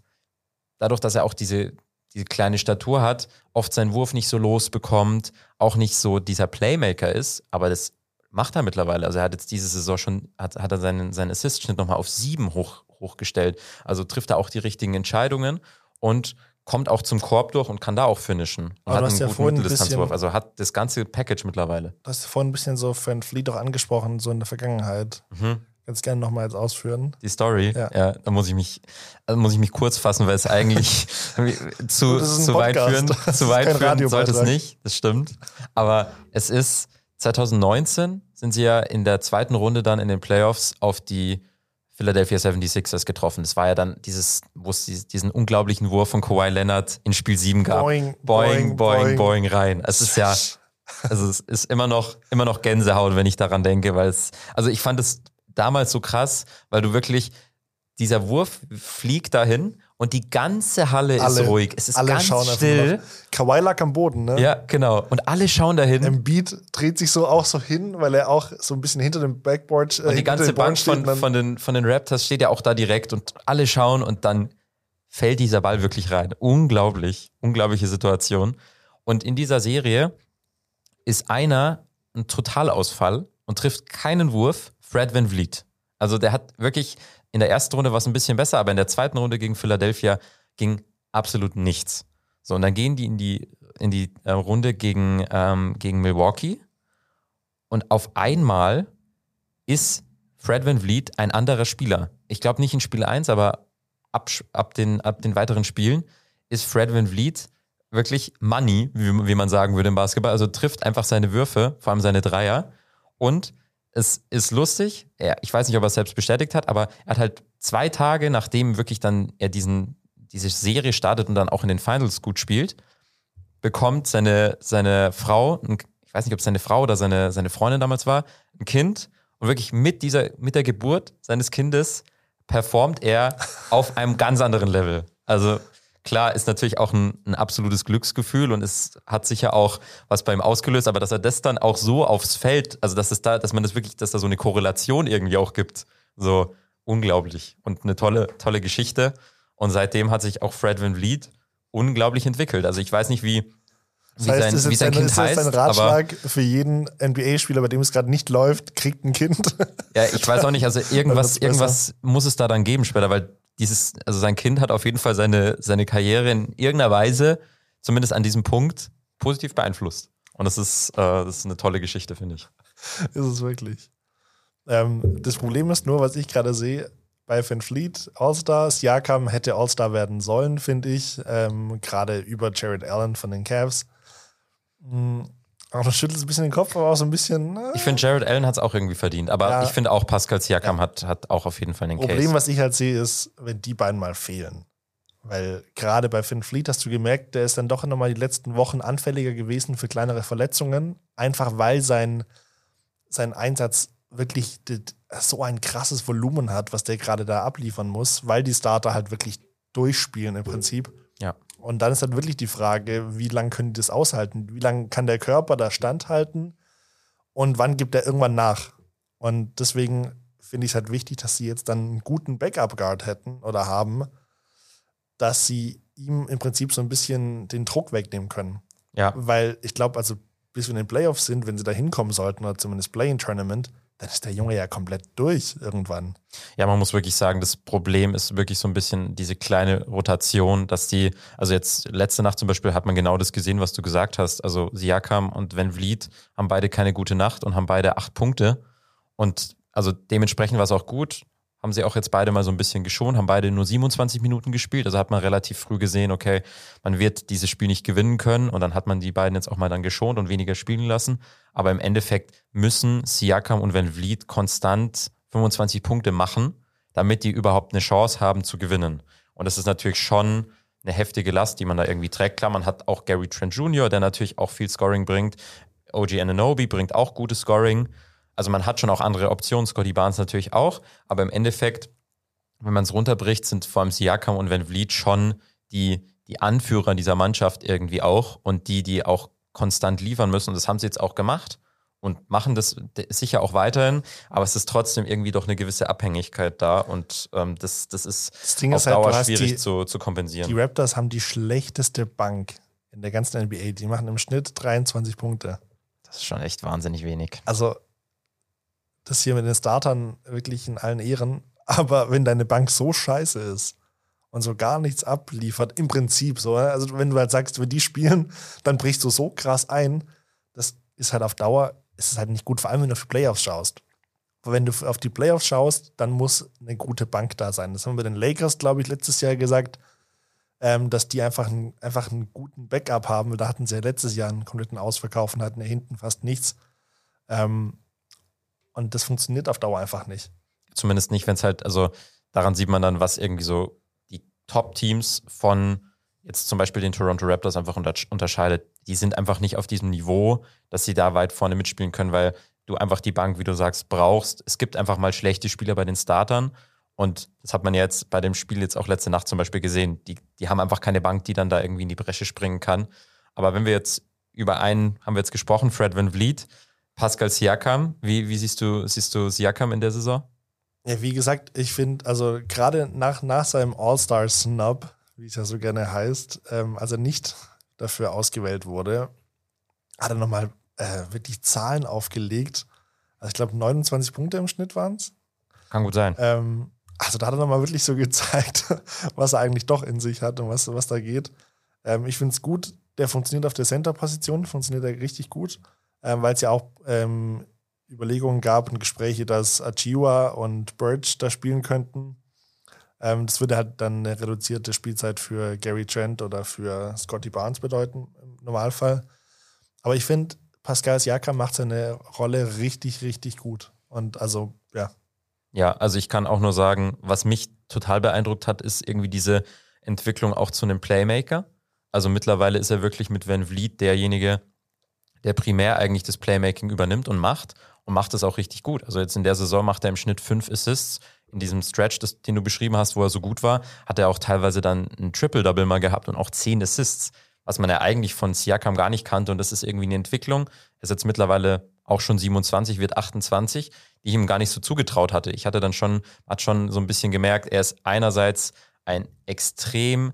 [SPEAKER 5] dadurch, dass er auch diese, diese kleine Statur hat, oft seinen Wurf nicht so losbekommt, auch nicht so dieser Playmaker ist, aber das macht er mittlerweile. Also er hat jetzt diese Saison schon, hat, hat er seinen, seinen Assist-Schnitt nochmal auf sieben hoch, hochgestellt. Also trifft er auch die richtigen Entscheidungen und kommt auch zum Korb durch und kann da auch finishen. Und
[SPEAKER 4] Aber
[SPEAKER 5] hat
[SPEAKER 4] du hast
[SPEAKER 5] einen
[SPEAKER 4] ja
[SPEAKER 5] guten Mitteldistanzwurf. Also hat das ganze Package mittlerweile.
[SPEAKER 4] Du hast vorhin ein bisschen so Van Fleet auch angesprochen, so in der Vergangenheit.
[SPEAKER 5] Mhm.
[SPEAKER 4] Ganz gerne nochmal jetzt ausführen.
[SPEAKER 5] Die Story,
[SPEAKER 4] Ja.
[SPEAKER 5] ja, da muss ich mich, also muss ich mich kurz fassen, weil es eigentlich zu, zu weit führen, zu weit führen sollte es nicht, das stimmt. Aber es ist 2019 sind sie ja in der zweiten Runde dann in den Playoffs auf die Philadelphia 76ers getroffen. Das war ja dann dieses, wo es dies- diesen unglaublichen Wurf von Kawhi Leonard in Spiel 7 gab.
[SPEAKER 4] Boing,
[SPEAKER 5] boing,
[SPEAKER 4] boing,
[SPEAKER 5] boing,
[SPEAKER 4] boing.
[SPEAKER 5] boing rein. Es ist ja, also es ist immer noch, immer noch Gänsehaut, wenn ich daran denke, weil es, also ich fand es damals so krass, weil du wirklich, dieser Wurf fliegt dahin und die ganze Halle
[SPEAKER 4] Alle-
[SPEAKER 5] ist ruhig. Es ist
[SPEAKER 4] alle
[SPEAKER 5] ganz
[SPEAKER 4] schauen
[SPEAKER 5] still.
[SPEAKER 4] Kawhi lag am Boden, ne?
[SPEAKER 5] Ja, genau. Und alle schauen dahin.
[SPEAKER 4] Embiid dreht sich so auch so hin, weil er auch so ein bisschen hinter dem Backboard äh,
[SPEAKER 5] Und die ganze Bank von,
[SPEAKER 4] dann-
[SPEAKER 5] von, den, von den Raptors steht ja auch da direkt und alle schauen und dann fällt dieser Ball wirklich rein. Unglaublich, unglaubliche Situation. Und in dieser Serie ist einer ein Totalausfall und trifft keinen Wurf, Fred Van Vliet. Also der hat wirklich, in der ersten Runde war es ein bisschen besser, aber in der zweiten Runde gegen Philadelphia ging absolut nichts. So, und dann gehen die in die, in die äh, Runde gegen, ähm, gegen Milwaukee und auf einmal ist Fred Van Vliet ein anderer Spieler. Ich glaube nicht in Spiel 1, aber ab, ab, den, ab den weiteren Spielen ist Fred Van Vliet wirklich Money, wie, wie man sagen würde im Basketball. Also trifft einfach seine Würfe, vor allem seine Dreier. Und es ist lustig, er, ich weiß nicht, ob er es selbst bestätigt hat, aber er hat halt zwei Tage, nachdem wirklich dann er diesen, diese Serie startet und dann auch in den Finals gut spielt, bekommt seine, seine Frau, ich weiß nicht, ob es seine Frau oder seine, seine Freundin damals war, ein Kind und wirklich mit dieser, mit der Geburt seines Kindes performt er auf einem ganz anderen Level. Also klar, ist natürlich auch ein, ein absolutes Glücksgefühl und es hat sicher auch was bei ihm ausgelöst, aber dass er das dann auch so aufs Feld, also dass es da, dass man das wirklich, dass da so eine Korrelation irgendwie auch gibt, so unglaublich und eine tolle, tolle Geschichte. Und seitdem hat sich auch Fred Van Vliet unglaublich entwickelt. Also ich weiß nicht, wie, wie
[SPEAKER 4] Das heißt,
[SPEAKER 5] sein,
[SPEAKER 4] ist
[SPEAKER 5] wie sein
[SPEAKER 4] ein,
[SPEAKER 5] Kind
[SPEAKER 4] ist
[SPEAKER 5] heißt,
[SPEAKER 4] ein
[SPEAKER 5] aber
[SPEAKER 4] Ratschlag für jeden NBA-Spieler, bei dem es gerade nicht läuft, kriegt ein Kind.
[SPEAKER 5] ja, ich weiß auch nicht, also irgendwas, irgendwas muss es da dann geben später, weil dieses, also sein Kind hat auf jeden Fall seine, seine Karriere in irgendeiner Weise, zumindest an diesem Punkt, positiv beeinflusst. Und das ist, äh, das ist eine tolle Geschichte, finde ich.
[SPEAKER 4] ist es wirklich. Ähm, das Problem ist nur, was ich gerade sehe, bei Van Fleet All-Star, Siakam hätte All-Star werden sollen, finde ich. Ähm, gerade über Jared Allen von den Cavs. Hm, auch noch schüttelt ein bisschen den Kopf, aber auch so ein bisschen. äh,
[SPEAKER 5] Ich finde, Jared Allen hat es auch irgendwie verdient, aber
[SPEAKER 4] Ja.
[SPEAKER 5] ich finde auch, Pascal Siakam hat, hat auch auf jeden Fall den
[SPEAKER 4] Problem,
[SPEAKER 5] Case.
[SPEAKER 4] was ich halt sehe, ist, wenn die beiden mal fehlen. Weil gerade bei Finn Fleet hast du gemerkt, der ist dann doch nochmal die letzten Wochen anfälliger gewesen für kleinere Verletzungen. Einfach weil sein, sein Einsatz wirklich so ein krasses Volumen hat, was der gerade da abliefern muss, weil die Starter halt wirklich durchspielen im Prinzip.
[SPEAKER 5] Ja.
[SPEAKER 4] Und dann ist halt wirklich die Frage, wie lange können die das aushalten? Wie lange kann der Körper da standhalten? Und wann gibt er irgendwann nach? Und deswegen finde ich es halt wichtig, dass sie jetzt dann einen guten Backup-Guard hätten oder haben, dass sie ihm im Prinzip so ein bisschen den Druck wegnehmen können.
[SPEAKER 5] Ja,
[SPEAKER 4] Weil ich glaube, also bis wir in den Playoffs sind, wenn sie da hinkommen sollten oder zumindest Play-in-Tournament, dann ist der Junge ja komplett durch irgendwann.
[SPEAKER 5] Ja, man muss wirklich sagen, das Problem ist wirklich so ein bisschen diese kleine Rotation, dass die, also jetzt letzte Nacht zum Beispiel hat man genau das gesehen, was du gesagt hast. Also Siakam und Van Vliet haben beide keine gute Nacht und haben beide acht Punkte. Und also dementsprechend war es auch gut. Haben sie auch jetzt beide mal so ein bisschen geschont, haben beide nur 27 Minuten gespielt. Also hat man relativ früh gesehen, okay, man wird dieses Spiel nicht gewinnen können. Und dann hat man die beiden jetzt auch mal dann geschont und weniger spielen lassen. Aber im Endeffekt müssen Siakam und Van Vliet konstant 25 Punkte machen, damit die überhaupt eine Chance haben zu gewinnen. Und das ist natürlich schon eine heftige Last, die man da irgendwie trägt. Klar, man hat auch Gary Trent Jr., der natürlich auch viel Scoring bringt. OG Ananobi bringt auch gutes Scoring. Also man hat schon auch andere Optionen, Scotty Barnes natürlich auch. Aber im Endeffekt, wenn man es runterbricht, sind vor allem Siakam und Van Vliet schon die, die Anführer dieser Mannschaft irgendwie auch und die, die auch konstant liefern müssen. Und das haben sie jetzt auch gemacht und machen das sicher auch weiterhin. Aber es ist trotzdem irgendwie doch eine gewisse Abhängigkeit da und ähm, das, das ist
[SPEAKER 4] Das Ding
[SPEAKER 5] auf
[SPEAKER 4] ist halt,
[SPEAKER 5] Dauer
[SPEAKER 4] du hast
[SPEAKER 5] schwierig
[SPEAKER 4] die,
[SPEAKER 5] zu, zu kompensieren.
[SPEAKER 4] die Raptors haben die schlechteste Bank in der ganzen NBA. Die machen im Schnitt 23 Punkte.
[SPEAKER 5] das ist schon echt wahnsinnig wenig.
[SPEAKER 4] Also, das hier mit den Startern wirklich in allen Ehren. Aber wenn deine Bank so scheiße ist und so gar nichts abliefert, im Prinzip so, ne? also wenn du halt sagst, wenn die spielen, dann brichst du so krass ein, das ist halt auf Dauer, ist es halt nicht gut, vor allem wenn du auf die Playoffs schaust. Aber wenn du auf die Playoffs schaust, dann muss eine gute Bank da sein. Das haben wir den Lakers, glaube ich, letztes Jahr gesagt, ähm, dass die einfach, einen, einfach einen guten Backup haben. Da hatten sie ja letztes Jahr einen kompletten Ausverkauf und hatten ja hinten fast nichts. Ähm, und das funktioniert auf Dauer einfach nicht.
[SPEAKER 5] Zumindest nicht, wenn es halt, also daran sieht man dann, was irgendwie so die Top-Teams von jetzt zum Beispiel den Toronto Raptors einfach unter unterscheidet. Die sind einfach nicht auf diesem Niveau, dass sie da weit vorne mitspielen können, weil du einfach die Bank, wie du sagst, brauchst. Es gibt einfach mal schlechte Spieler bei den Startern. Und das hat man jetzt bei dem Spiel jetzt auch letzte Nacht zum Beispiel gesehen. Die, die haben einfach keine Bank, die dann da irgendwie in die Bresche springen kann. Aber wenn wir jetzt über einen, haben wir jetzt gesprochen, Fred Van Vliet, Pascal Siakam. Wie, wie siehst du, siehst du Siakam in der Saison?
[SPEAKER 4] Ja, wie gesagt, ich finde, also gerade nach, nach seinem All-Star-Snub, wie es ja so gerne heißt, ähm, als er nicht dafür ausgewählt wurde, hat er nochmal äh, wirklich Zahlen aufgelegt. Also ich glaube, 29 Punkte im Schnitt waren es.
[SPEAKER 5] Kann gut sein.
[SPEAKER 4] Ähm, also da hat er nochmal wirklich so gezeigt, was er eigentlich doch in sich hat und was, was da geht. Ähm, ich finde es gut, der funktioniert auf der Center-Position, funktioniert er richtig gut, ähm, weil es ja auch ähm, Überlegungen gab und Gespräche, dass Achiwa und Birch da spielen könnten. Ähm, das würde halt dann eine reduzierte Spielzeit für Gary Trent oder für Scotty Barnes bedeuten, im Normalfall. Aber ich finde, Pascal Siakam macht seine Rolle richtig, richtig gut. Und also, ja.
[SPEAKER 5] Ja, also ich kann auch nur sagen, was mich total beeindruckt hat, ist irgendwie diese Entwicklung auch zu einem Playmaker. Also mittlerweile ist er wirklich mit Van Vliet derjenige, der primär eigentlich das Playmaking übernimmt und macht und macht es auch richtig gut. Also jetzt in der Saison macht er im Schnitt fünf Assists. In diesem Stretch, das, den du beschrieben hast, wo er so gut war, hat er auch teilweise dann ein Triple-Double mal gehabt und auch zehn Assists, was man ja eigentlich von Siakam gar nicht kannte. Und das ist irgendwie eine Entwicklung. Er ist jetzt mittlerweile auch schon 27, wird 28, die ich ihm gar nicht so zugetraut hatte. Ich hatte dann schon, hat schon so ein bisschen gemerkt, er ist einerseits ein extrem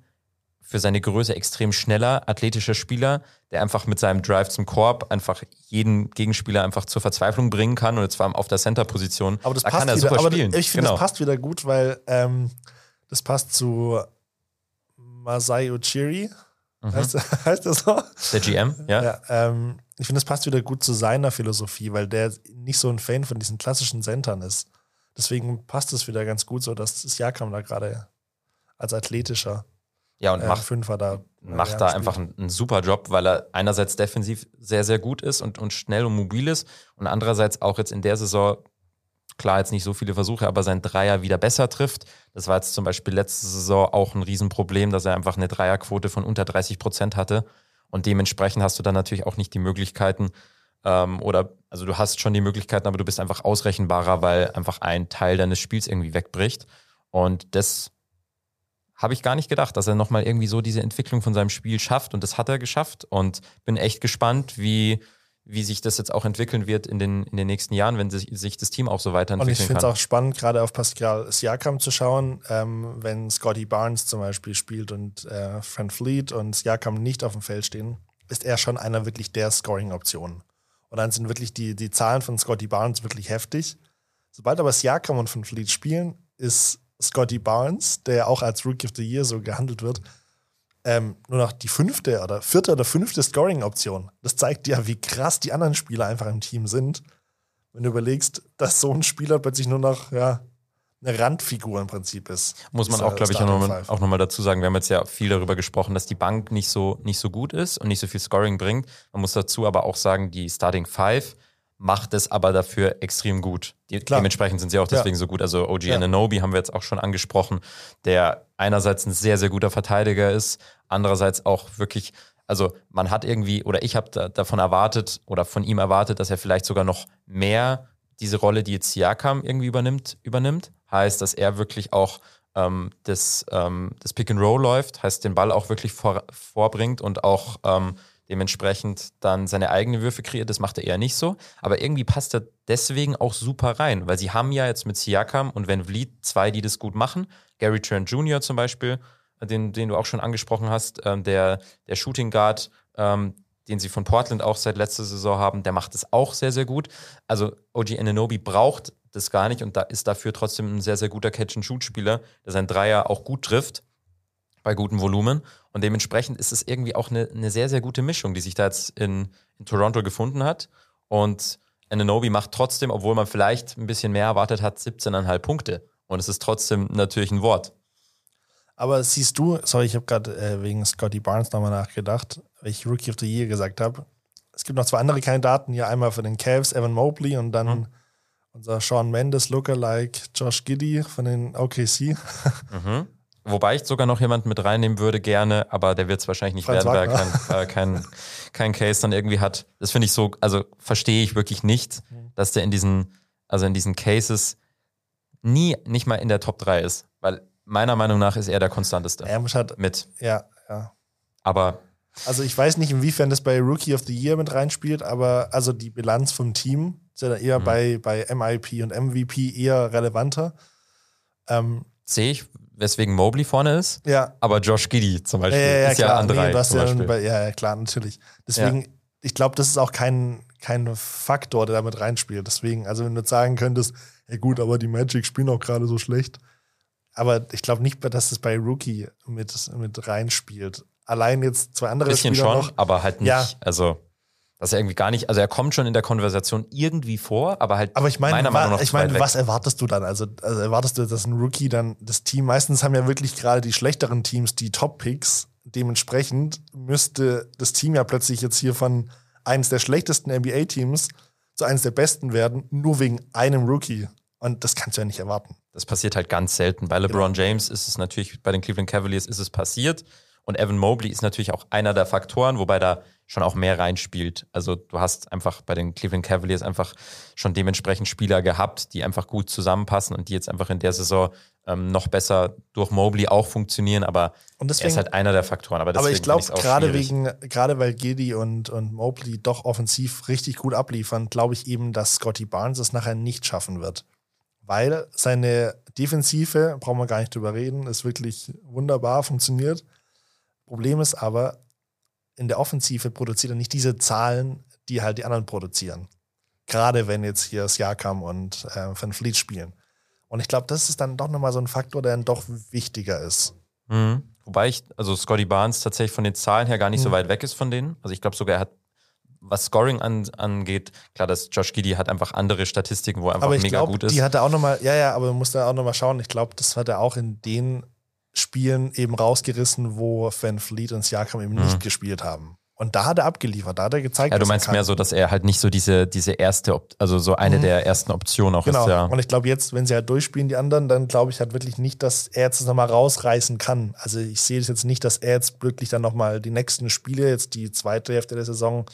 [SPEAKER 5] für seine Größe extrem schneller, athletischer Spieler, der einfach mit seinem Drive zum Korb einfach jeden Gegenspieler einfach zur Verzweiflung bringen kann und zwar auf der Center-Position.
[SPEAKER 4] Aber das
[SPEAKER 5] da
[SPEAKER 4] passt
[SPEAKER 5] kann er
[SPEAKER 4] wieder,
[SPEAKER 5] super
[SPEAKER 4] aber
[SPEAKER 5] spielen.
[SPEAKER 4] Ich finde,
[SPEAKER 5] genau.
[SPEAKER 4] das passt wieder gut, weil ähm, das passt zu Masai Uchiri.
[SPEAKER 5] Mhm.
[SPEAKER 4] Heißt, heißt das so?
[SPEAKER 5] Der GM, ja.
[SPEAKER 4] Ja, ähm, ich finde, das passt wieder gut zu seiner Philosophie, weil der nicht so ein Fan von diesen klassischen Centern ist. Deswegen passt es wieder ganz gut so, dass das Jakam da gerade als athletischer
[SPEAKER 5] Ja, und
[SPEAKER 4] äh,
[SPEAKER 5] macht,
[SPEAKER 4] Fünfer da
[SPEAKER 5] macht da einfach einen, einen super Job, weil er einerseits defensiv sehr, sehr gut ist und, und schnell und mobil ist und andererseits auch jetzt in der Saison, klar jetzt nicht so viele Versuche, aber sein Dreier wieder besser trifft. Das war jetzt zum Beispiel letzte Saison auch ein Riesenproblem, dass er einfach eine Dreierquote von unter 30 Prozent hatte. Und dementsprechend hast du dann natürlich auch nicht die Möglichkeiten ähm, oder, also du hast schon die Möglichkeiten, aber du bist einfach ausrechenbarer, weil einfach ein Teil deines Spiels irgendwie wegbricht. Und das habe ich gar nicht gedacht, dass er nochmal irgendwie so diese Entwicklung von seinem Spiel schafft. Und das hat er geschafft. Und bin echt gespannt, wie, wie sich das jetzt auch entwickeln wird in den, in den nächsten Jahren, wenn sich, sich das Team auch so
[SPEAKER 4] Und
[SPEAKER 5] weiterentwickeln
[SPEAKER 4] ich finde es auch spannend, gerade auf Pascal Siakam zu schauen, ähm, wenn Scotty Barnes zum Beispiel spielt und äh, Fran Fleet und Siakam nicht auf dem Feld stehen, ist er schon einer wirklich der Scoring-Optionen. Und dann sind wirklich die, die Zahlen von Scotty Barnes wirklich heftig. Sobald aber Siakam und Van Fleet spielen, ist Scotty Barnes, der auch als Rookie of the Year so gehandelt wird, ähm, nur noch die fünfte oder vierte oder fünfte Scoring-Option. Das zeigt ja, wie krass die anderen Spieler einfach im Team sind. Wenn du überlegst, dass so ein Spieler plötzlich nur noch ja, eine Randfigur im Prinzip ist.
[SPEAKER 5] Muss man auch, glaube ich, auch nochmal noch mal dazu sagen. Wir haben jetzt ja viel darüber gesprochen, dass die Bank nicht so, nicht so gut ist und nicht so viel Scoring bringt. Man muss dazu aber auch sagen, die Starting Five macht es aber dafür extrem gut. Die,
[SPEAKER 4] Klar.
[SPEAKER 5] dementsprechend sind sie auch
[SPEAKER 4] Ja.
[SPEAKER 5] deswegen so gut. Also OG
[SPEAKER 4] Ja.
[SPEAKER 5] Ananobi haben wir jetzt auch schon angesprochen, der einerseits ein sehr, sehr guter Verteidiger ist, andererseits auch wirklich, also man hat irgendwie, oder ich habe da, davon erwartet oder von ihm erwartet, dass er vielleicht sogar noch mehr diese Rolle, die jetzt Siakam irgendwie übernimmt, übernimmt. Heißt, dass er wirklich auch ähm, das, ähm, das Pick and Roll läuft, heißt den Ball auch wirklich vor, vorbringt und auch ähm, dementsprechend dann seine eigenen Würfe kreiert. Das macht er eher nicht so. Aber irgendwie passt er deswegen auch super rein, weil sie haben ja jetzt mit Siakam und Van Vliet zwei, die das gut machen. Gary Trent Jr. zum Beispiel, den, den du auch schon angesprochen hast, ähm, der, der Shooting Guard, ähm, den sie von Portland auch seit letzter Saison haben, der macht es auch sehr, sehr gut. Also OG Ananobi braucht das gar nicht und da ist dafür trotzdem ein sehr, sehr guter Catch-and-Shoot-Spieler, der sein Dreier auch gut trifft bei gutem Volumen. Und dementsprechend ist es irgendwie auch eine, eine sehr, sehr gute Mischung, die sich da jetzt in, in Toronto gefunden hat. Und Ananobi macht trotzdem, obwohl man vielleicht ein bisschen mehr erwartet hat, 17,5 Punkte. Und es ist trotzdem natürlich ein Wort.
[SPEAKER 4] Aber siehst du, sorry, ich habe gerade äh, wegen Scotty Barnes nochmal nachgedacht, weil ich Rookie of the Year gesagt habe. Es gibt noch zwei andere Kandidaten, hier einmal für den Cavs, Evan Mobley und dann
[SPEAKER 5] Mhm.
[SPEAKER 4] unser Sean Mendes Lookalike Josh Giddy von den OKC.
[SPEAKER 5] Mhm. Wobei ich sogar noch jemanden mit reinnehmen würde, gerne, aber der wird es wahrscheinlich nicht
[SPEAKER 4] Franz
[SPEAKER 5] werden, weil er
[SPEAKER 4] Wagner.
[SPEAKER 5] kein, äh, kein, kein Case dann irgendwie hat. Das finde ich so, also verstehe ich wirklich nicht, dass der in diesen, also in diesen Cases nie, nicht mal in der Top 3 ist. Weil meiner Meinung nach ist er der konstanteste.
[SPEAKER 4] Er halt,
[SPEAKER 5] Mit.
[SPEAKER 4] ja, ja.
[SPEAKER 5] Aber
[SPEAKER 4] Also ich weiß nicht, inwiefern das bei Rookie of the Year mit reinspielt, aber also die Bilanz vom Team ist ja dann eher
[SPEAKER 5] Mhm.
[SPEAKER 4] bei, bei MIP und MVP eher relevanter. Ähm,
[SPEAKER 5] sehe ich, weswegen Mobley vorne ist.
[SPEAKER 4] ja,
[SPEAKER 5] Aber Josh Giddy zum
[SPEAKER 4] ja,
[SPEAKER 5] Beispiel
[SPEAKER 4] ja, ja,
[SPEAKER 5] ist ja
[SPEAKER 4] klar.
[SPEAKER 5] an drei.
[SPEAKER 4] Nee,
[SPEAKER 5] zum
[SPEAKER 4] ja,
[SPEAKER 5] Beispiel.
[SPEAKER 4] bei, ja, ja, klar, natürlich. Deswegen, ich glaube, das ist auch kein, kein Faktor, der damit reinspielt. Deswegen, also wenn du jetzt sagen könntest, ja gut, aber die Magic spielen auch gerade so schlecht. Aber ich glaube nicht, dass es bei Rookie mit, mit reinspielt. Allein jetzt zwei andere
[SPEAKER 5] bisschen
[SPEAKER 4] Spieler
[SPEAKER 5] schon,
[SPEAKER 4] noch.
[SPEAKER 5] aber halt nicht.
[SPEAKER 4] Ja.
[SPEAKER 5] Also, dass er irgendwie gar nicht, also er kommt schon in der Konversation irgendwie vor, aber halt
[SPEAKER 4] Aber ich meine,
[SPEAKER 5] meiner Meinung nach
[SPEAKER 4] ich meine, was erwartest du dann? Also, also erwartest du, dass ein Rookie dann das Team, meistens haben ja wirklich gerade die schlechteren Teams die Top-Picks. Dementsprechend müsste das Team ja plötzlich jetzt hier von eines der schlechtesten NBA-Teams zu eines der besten werden, nur wegen einem Rookie. Und das kannst du ja nicht erwarten.
[SPEAKER 5] Das passiert halt ganz selten. Bei LeBron
[SPEAKER 4] Genau.
[SPEAKER 5] James ist es natürlich, bei den Cleveland Cavaliers ist es passiert. Und Evan Mobley ist natürlich auch einer der Faktoren, wobei da schon auch mehr reinspielt. Also du hast einfach bei den Cleveland Cavaliers einfach schon dementsprechend Spieler gehabt, die einfach gut zusammenpassen und die jetzt einfach in der Saison ähm, noch besser durch Mobley auch funktionieren. Aber
[SPEAKER 4] Und
[SPEAKER 5] er ist
[SPEAKER 4] deswegen,
[SPEAKER 5] halt einer der Faktoren. Aber,
[SPEAKER 4] aber
[SPEAKER 5] deswegen
[SPEAKER 4] ich glaube, gerade wegen, gerade weil Giddy und, und Mobley doch offensiv richtig gut abliefern, glaube ich eben, dass Scotty Barnes es nachher nicht schaffen wird. Weil seine Defensive, brauchen wir gar nicht drüber reden, ist wirklich wunderbar, funktioniert. Problem ist aber, in der Offensive produziert er nicht diese Zahlen, die halt die anderen produzieren. Gerade wenn jetzt hier Siakam und äh, Van Fleet spielen. Und ich glaube, das ist dann doch nochmal so ein Faktor, der dann doch wichtiger ist.
[SPEAKER 5] Mhm. Wobei ich, also Scotty Barnes tatsächlich von den Zahlen her gar nicht so
[SPEAKER 4] Mhm.
[SPEAKER 5] weit weg ist von denen. Also ich glaube sogar, er hat, was Scoring an, angeht, klar, dass Josh Giddy hat einfach andere Statistiken, wo er einfach
[SPEAKER 4] aber ich
[SPEAKER 5] mega
[SPEAKER 4] glaube,
[SPEAKER 5] gut ist.
[SPEAKER 4] die hat er auch nochmal, ja, ja, aber man muss da auch nochmal schauen. Ich glaube, das hat er auch in den Spielen eben rausgerissen, wo Van Fleet und Siakam eben nicht gespielt haben. Und da hat er abgeliefert, da hat er gezeigt,
[SPEAKER 5] Mhm. ja, du meinst mehr so, dass er halt nicht so diese, diese erste, Op also so eine
[SPEAKER 4] Mhm.
[SPEAKER 5] der ersten Optionen auch
[SPEAKER 4] Genau.
[SPEAKER 5] ist, ja.
[SPEAKER 4] Und ich glaube, jetzt, wenn sie halt durchspielen, die anderen, dann glaube ich halt wirklich nicht, dass er jetzt nochmal rausreißen kann. Also ich sehe es jetzt nicht, dass er jetzt wirklich dann nochmal die nächsten Spiele, jetzt die zweite Hälfte der Saison,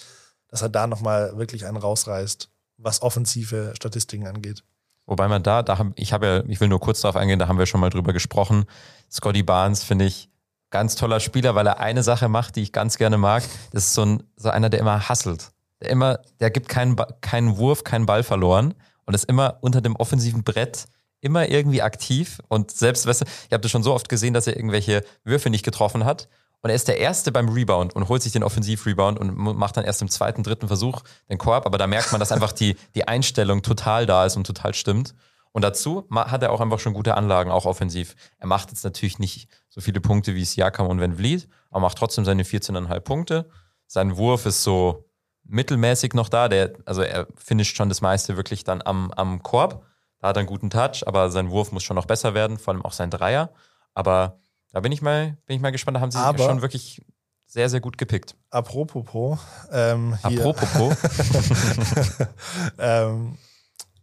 [SPEAKER 4] dass er da nochmal wirklich einen rausreißt, was offensive Statistiken angeht.
[SPEAKER 5] Wobei man da, da ich habe ja, ich will nur kurz darauf eingehen, da haben wir schon mal drüber gesprochen. Scotty Barnes finde ich ganz toller Spieler, weil er eine Sache macht, die ich ganz gerne mag. Das ist so, ein, so einer, der immer hasselt. Der immer, der gibt keinen, keinen Wurf, keinen Ball verloren und ist immer unter dem offensiven Brett immer irgendwie aktiv und selbst, weißt du, ich habe das schon so oft gesehen, dass er irgendwelche Würfe nicht getroffen hat und er ist der Erste beim Rebound und holt sich den Offensiv-Rebound und macht dann erst im zweiten, dritten Versuch den Korb, aber da merkt man, dass einfach die, die Einstellung total da ist und total stimmt. Und dazu hat er auch einfach schon gute Anlagen, auch offensiv. Er macht jetzt natürlich nicht so viele Punkte wie Siakam und Van Vliet, aber macht trotzdem seine 14,5 Punkte. Sein Wurf ist so mittelmäßig noch da. Der, also er finisht schon das meiste wirklich dann am, am Korb. Da hat er einen guten Touch, aber sein Wurf muss schon noch besser werden, vor allem auch sein Dreier. Aber da bin ich mal, bin ich mal gespannt. Da haben sie
[SPEAKER 4] Aber-
[SPEAKER 5] schon wirklich sehr, sehr gut gepickt.
[SPEAKER 4] Apropos, ähm, hier,
[SPEAKER 5] Apropos,
[SPEAKER 4] ähm,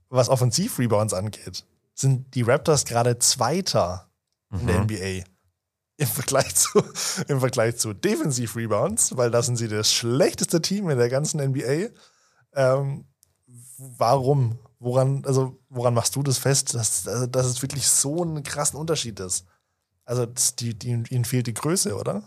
[SPEAKER 4] was Offensiv-Rebounds angeht, sind die Raptors gerade Zweiter in der
[SPEAKER 5] Mhm.
[SPEAKER 4] NBA. Im Vergleich zu, im Vergleich zu Defensiv-Rebounds, weil das sind sie das schlechteste Team in der ganzen NBA. Ähm, warum? Woran, also, woran machst du das fest, dass, dass es wirklich so einen krassen Unterschied ist? Also, die, die, ihnen fehlt die Größe, oder?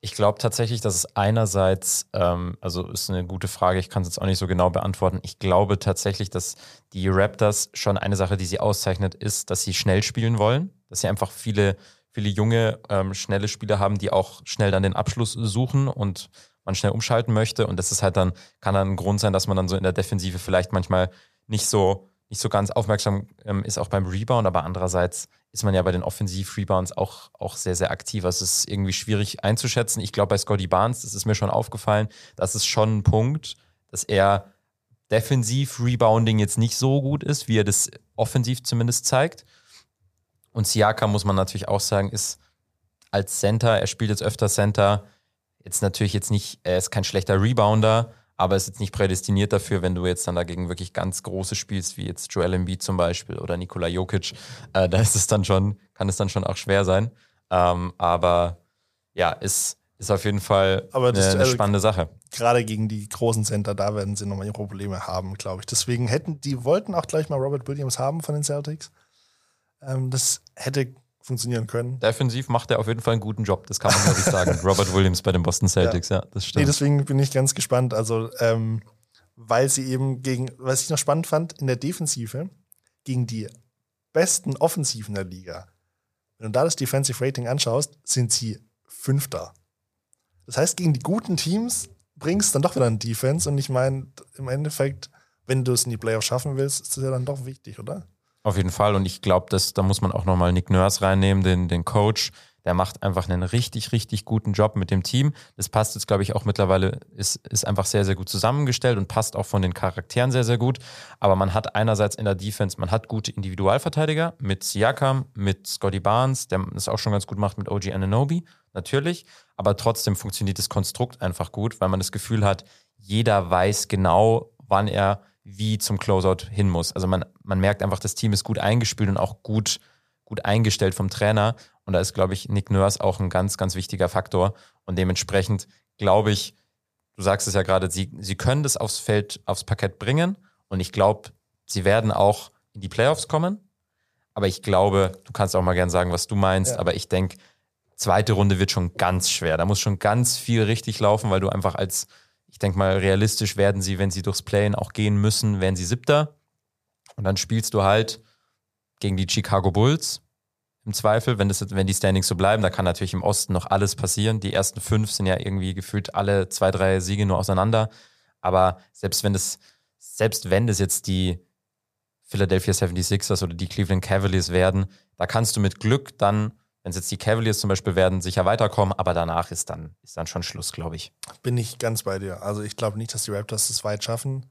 [SPEAKER 5] Ich glaube tatsächlich, dass es einerseits, ähm, also ist eine gute Frage, ich kann es jetzt auch nicht so genau beantworten. Ich glaube tatsächlich, dass die Raptors schon eine Sache, die sie auszeichnet, ist, dass sie schnell spielen wollen, dass sie einfach viele, viele junge, ähm, schnelle Spieler haben, die auch schnell dann den Abschluss suchen und man schnell umschalten möchte. Und das ist halt dann, kann dann ein Grund sein, dass man dann so in der Defensive vielleicht manchmal nicht so, nicht so ganz aufmerksam ähm, ist, auch beim Rebound, aber andererseits ist man ja bei den Offensiv-Rebounds auch, auch sehr, sehr aktiv. Also es ist irgendwie schwierig einzuschätzen. Ich glaube, bei Scotty Barnes, das ist mir schon aufgefallen, das ist schon ein Punkt, dass er Defensiv-Rebounding jetzt nicht so gut ist, wie er das offensiv zumindest zeigt. Und Siakam, muss man natürlich auch sagen, ist als Center, er spielt jetzt öfter Center, jetzt natürlich jetzt nicht, er ist kein schlechter Rebounder, aber ist jetzt nicht prädestiniert dafür, wenn du jetzt dann dagegen wirklich ganz große spielst, wie jetzt Joel Embiid zum Beispiel oder Nikola Jokic, äh, da ist es dann schon, kann es dann schon auch schwer sein. Ähm, aber ja, ist, ist auf jeden Fall eine,
[SPEAKER 4] das-
[SPEAKER 5] eine
[SPEAKER 4] also-
[SPEAKER 5] spannende Sache.
[SPEAKER 4] Gerade gegen die großen Center, da werden sie nochmal ihre Probleme haben, glaube ich. Deswegen hätten, die wollten auch gleich mal Robert Williams haben von den Celtics. Ähm, das hätte funktionieren können.
[SPEAKER 5] Defensiv macht er auf jeden Fall einen guten Job, das kann man glaube ich sagen. Robert Williams bei den Boston Celtics, ja, das
[SPEAKER 4] Nee,
[SPEAKER 5] stimmt.
[SPEAKER 4] deswegen bin ich ganz gespannt. Also, ähm, weil sie eben gegen, was ich noch spannend fand, in der Defensive gegen die besten Offensiven der Liga. Wenn du da das Defensive Rating anschaust, sind sie Fünfter. Das heißt, gegen die guten Teams bringst du dann doch wieder ein Defense. Und ich meine, im Endeffekt, wenn du es in die Playoffs schaffen willst, ist das ja dann doch wichtig, oder?
[SPEAKER 5] Auf jeden Fall. Und ich glaube, dass da muss man auch nochmal Nick Nurse reinnehmen, den, den Coach. Der macht einfach einen richtig, richtig guten Job mit dem Team. Das passt jetzt, glaube ich, auch mittlerweile, ist, ist einfach sehr, sehr gut zusammengestellt und passt auch von den Charakteren sehr, sehr gut. Aber man hat einerseits in der Defense, man hat gute Individualverteidiger mit Siakam, mit Scotty Barnes, der das auch schon ganz gut macht mit OG Ananobi, natürlich. Aber trotzdem funktioniert das Konstrukt einfach gut, weil man das Gefühl hat, jeder weiß genau, wann er wie zum Closeout hin muss. Also man, man merkt einfach, das Team ist gut eingespielt und auch gut, gut eingestellt vom Trainer. Und da ist, glaube ich, Nick Nurse auch ein ganz, ganz wichtiger Faktor. Und dementsprechend glaube ich, du sagst es ja gerade, sie, sie können das aufs Feld, aufs Parkett bringen. Und ich glaube, sie werden auch in die Playoffs kommen. Aber ich glaube, du kannst auch mal gern sagen, was du meinst.
[SPEAKER 4] Ja.
[SPEAKER 5] Aber ich denke, zweite Runde wird schon ganz schwer. Da muss schon ganz viel richtig laufen, weil du einfach als, ich denke mal, realistisch werden sie, wenn sie durchs Playen auch gehen müssen, werden sie siebter. Und dann spielst du halt gegen die Chicago Bulls im Zweifel, wenn, das, wenn die Standings so bleiben. Da kann natürlich im Osten noch alles passieren. Die ersten fünf sind ja irgendwie gefühlt alle zwei, drei Siege nur auseinander. Aber selbst wenn das, selbst wenn das jetzt die Philadelphia 76ers oder die Cleveland Cavaliers werden, da kannst du mit Glück dann, wenn es jetzt die Cavaliers zum Beispiel werden, sicher weiterkommen, aber danach ist dann, ist dann schon Schluss, glaube ich.
[SPEAKER 4] Bin ich ganz bei dir. Also ich glaube nicht, dass die Raptors das weit schaffen.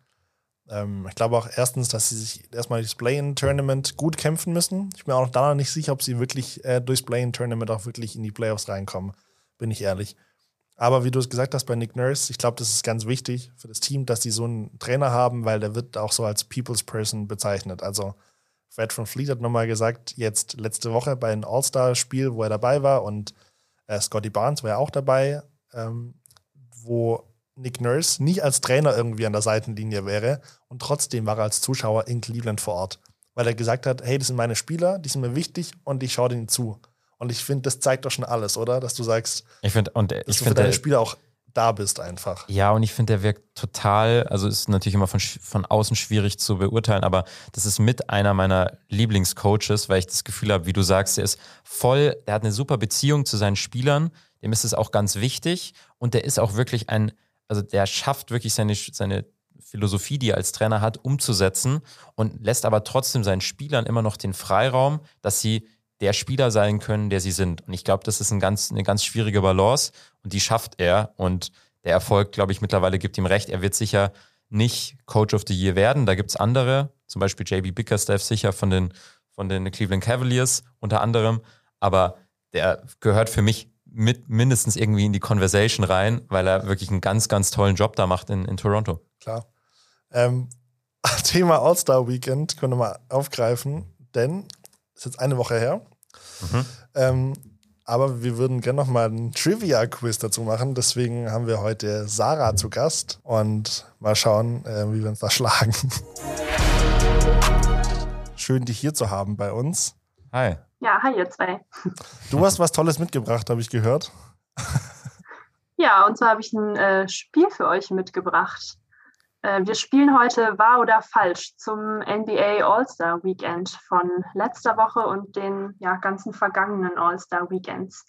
[SPEAKER 4] Ähm, ich glaube auch erstens, dass sie sich erstmal das Play-in-Tournament gut kämpfen müssen. Ich bin auch da noch nicht sicher, ob sie wirklich äh, durchs Play-in-Tournament auch wirklich in die Playoffs reinkommen. Bin ich ehrlich. Aber wie du es gesagt hast bei Nick Nurse, ich glaube, das ist ganz wichtig für das Team, dass die so einen Trainer haben, weil der wird auch so als People's Person bezeichnet. Also Fred von Fleet hat nochmal gesagt, jetzt letzte Woche bei einem All-Star-Spiel, wo er dabei war und äh, Scotty Barnes war ja auch dabei, ähm, wo Nick Nurse nicht als Trainer irgendwie an der Seitenlinie wäre und trotzdem war er als Zuschauer in Cleveland vor Ort, weil er gesagt hat, hey, das sind meine Spieler, die sind mir wichtig und ich schaue denen zu. Und ich finde, das zeigt doch schon alles, oder? Dass du sagst,
[SPEAKER 5] Ich finde, und
[SPEAKER 4] dass
[SPEAKER 5] ich
[SPEAKER 4] du für
[SPEAKER 5] finde,
[SPEAKER 4] deine Spieler auch da bist einfach.
[SPEAKER 5] Ja, und ich finde, der wirkt total, also ist natürlich immer von, von außen schwierig zu beurteilen, aber das ist mit einer meiner Lieblingscoaches, weil ich das Gefühl habe, wie du sagst, der ist voll, der hat eine super Beziehung zu seinen Spielern, dem ist es auch ganz wichtig und der ist auch wirklich ein, also der schafft wirklich seine, seine Philosophie, die er als Trainer hat, umzusetzen und lässt aber trotzdem seinen Spielern immer noch den Freiraum, dass sie der Spieler sein können, der sie sind. Und ich glaube, das ist ein ganz, eine ganz schwierige Balance und die schafft er. Und der Erfolg, glaube ich, mittlerweile gibt ihm recht. Er wird sicher nicht Coach of the Year werden. Da gibt es andere, zum Beispiel JB Bickerstaff sicher von den, von den Cleveland Cavaliers unter anderem. Aber der gehört für mich mit mindestens irgendwie in die Conversation rein, weil er wirklich einen ganz, ganz tollen Job da macht in, in Toronto.
[SPEAKER 4] Klar. Ähm, Thema All-Star Weekend können wir mal aufgreifen, denn ist jetzt eine Woche her. Ähm, aber wir würden gerne noch mal einen Trivia-Quiz dazu machen. Deswegen haben wir heute Sarah zu Gast und mal schauen, äh, wie wir uns da schlagen. Schön, dich hier zu haben bei uns.
[SPEAKER 5] Hi.
[SPEAKER 2] Ja, hi ihr zwei.
[SPEAKER 4] Du hast was Tolles mitgebracht, habe ich gehört.
[SPEAKER 2] Ja, und zwar habe ich ein äh, Spiel für euch mitgebracht. Äh, wir spielen heute Wahr oder Falsch zum NBA All-Star Weekend von letzter Woche und den ja, ganzen vergangenen All-Star Weekends.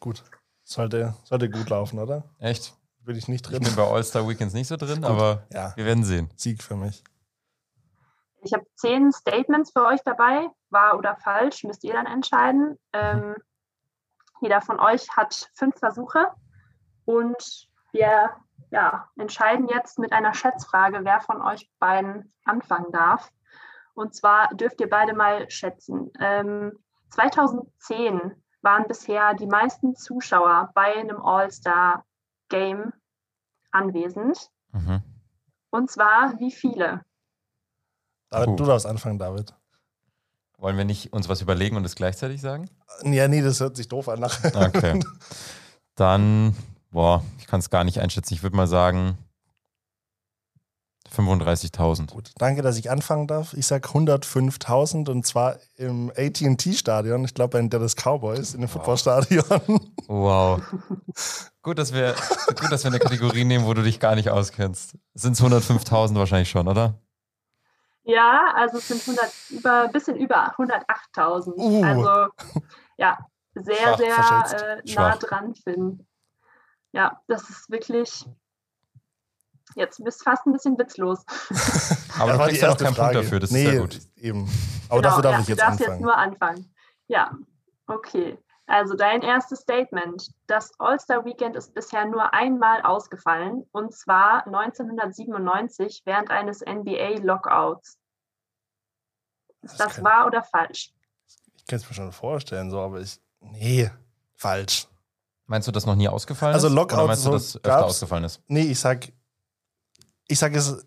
[SPEAKER 4] Gut. Sollte, sollte gut laufen, oder?
[SPEAKER 5] Echt?
[SPEAKER 4] Bin ich nicht
[SPEAKER 5] Ich
[SPEAKER 4] drin.
[SPEAKER 5] bin bei All-Star Weekends nicht so drin, aber
[SPEAKER 4] Ja,
[SPEAKER 5] wir werden sehen.
[SPEAKER 4] Sieg für mich.
[SPEAKER 2] Ich habe zehn Statements für euch dabei. Wahr oder falsch, müsst ihr dann entscheiden. Ähm, jeder von euch hat fünf Versuche und wir ja, entscheiden jetzt mit einer Schätzfrage, wer von euch beiden anfangen darf. Und zwar dürft ihr beide mal schätzen. Ähm, 2010 waren bisher die meisten Zuschauer bei einem All-Star-Game anwesend.
[SPEAKER 5] Mhm.
[SPEAKER 2] Und zwar wie viele?
[SPEAKER 4] David,
[SPEAKER 5] Puh.
[SPEAKER 4] du darfst anfangen, David.
[SPEAKER 5] Wollen wir nicht uns was überlegen und es gleichzeitig sagen?
[SPEAKER 4] Ja, nee, das hört sich doof an. Nachher.
[SPEAKER 5] Okay. Dann, boah, ich kann es gar nicht einschätzen. Ich würde mal sagen 35.000.
[SPEAKER 4] Gut, danke, dass ich anfangen darf. Ich sag 105.000 und zwar im AT&T-Stadion. Ich glaube, bei den Dallas Cowboys in dem Footballstadion.
[SPEAKER 5] Wow. gut, dass wir, gut, dass wir eine Kategorie nehmen, wo du dich gar nicht auskennst. Sind es 105.000 wahrscheinlich schon, oder?
[SPEAKER 2] Ja, also es sind 100, über, bisschen über 108.000.
[SPEAKER 4] Uh.
[SPEAKER 2] Also ja, sehr,
[SPEAKER 4] Schwach,
[SPEAKER 2] sehr äh, nah dran, Finn. Ja, das ist wirklich. Jetzt bist fast ein bisschen witzlos.
[SPEAKER 5] Aber
[SPEAKER 4] Das
[SPEAKER 5] du kriegst ja noch keinen Punkt dafür, das ist sehr gut.
[SPEAKER 4] Eben. Aber
[SPEAKER 2] Genau,
[SPEAKER 4] dafür darf
[SPEAKER 2] ja,
[SPEAKER 4] ich jetzt
[SPEAKER 2] du darfst
[SPEAKER 4] anfangen.
[SPEAKER 2] jetzt nur anfangen. Ja, okay. Also dein erstes Statement. Das All-Star-Weekend ist bisher nur einmal ausgefallen, und zwar 1997 während eines NBA-Lockouts. Ist
[SPEAKER 4] Das
[SPEAKER 2] das wahr oder falsch?
[SPEAKER 4] ich kann es mir schon vorstellen, so, aber ich. Nee, falsch.
[SPEAKER 5] Meinst du, dass noch nie ausgefallen
[SPEAKER 4] Also
[SPEAKER 5] ist?
[SPEAKER 4] Lockout
[SPEAKER 5] Oder meinst du,
[SPEAKER 4] so
[SPEAKER 5] dass öfter
[SPEAKER 4] gab's-
[SPEAKER 5] ausgefallen ist?
[SPEAKER 4] Nee, ich sag. Ich sag es.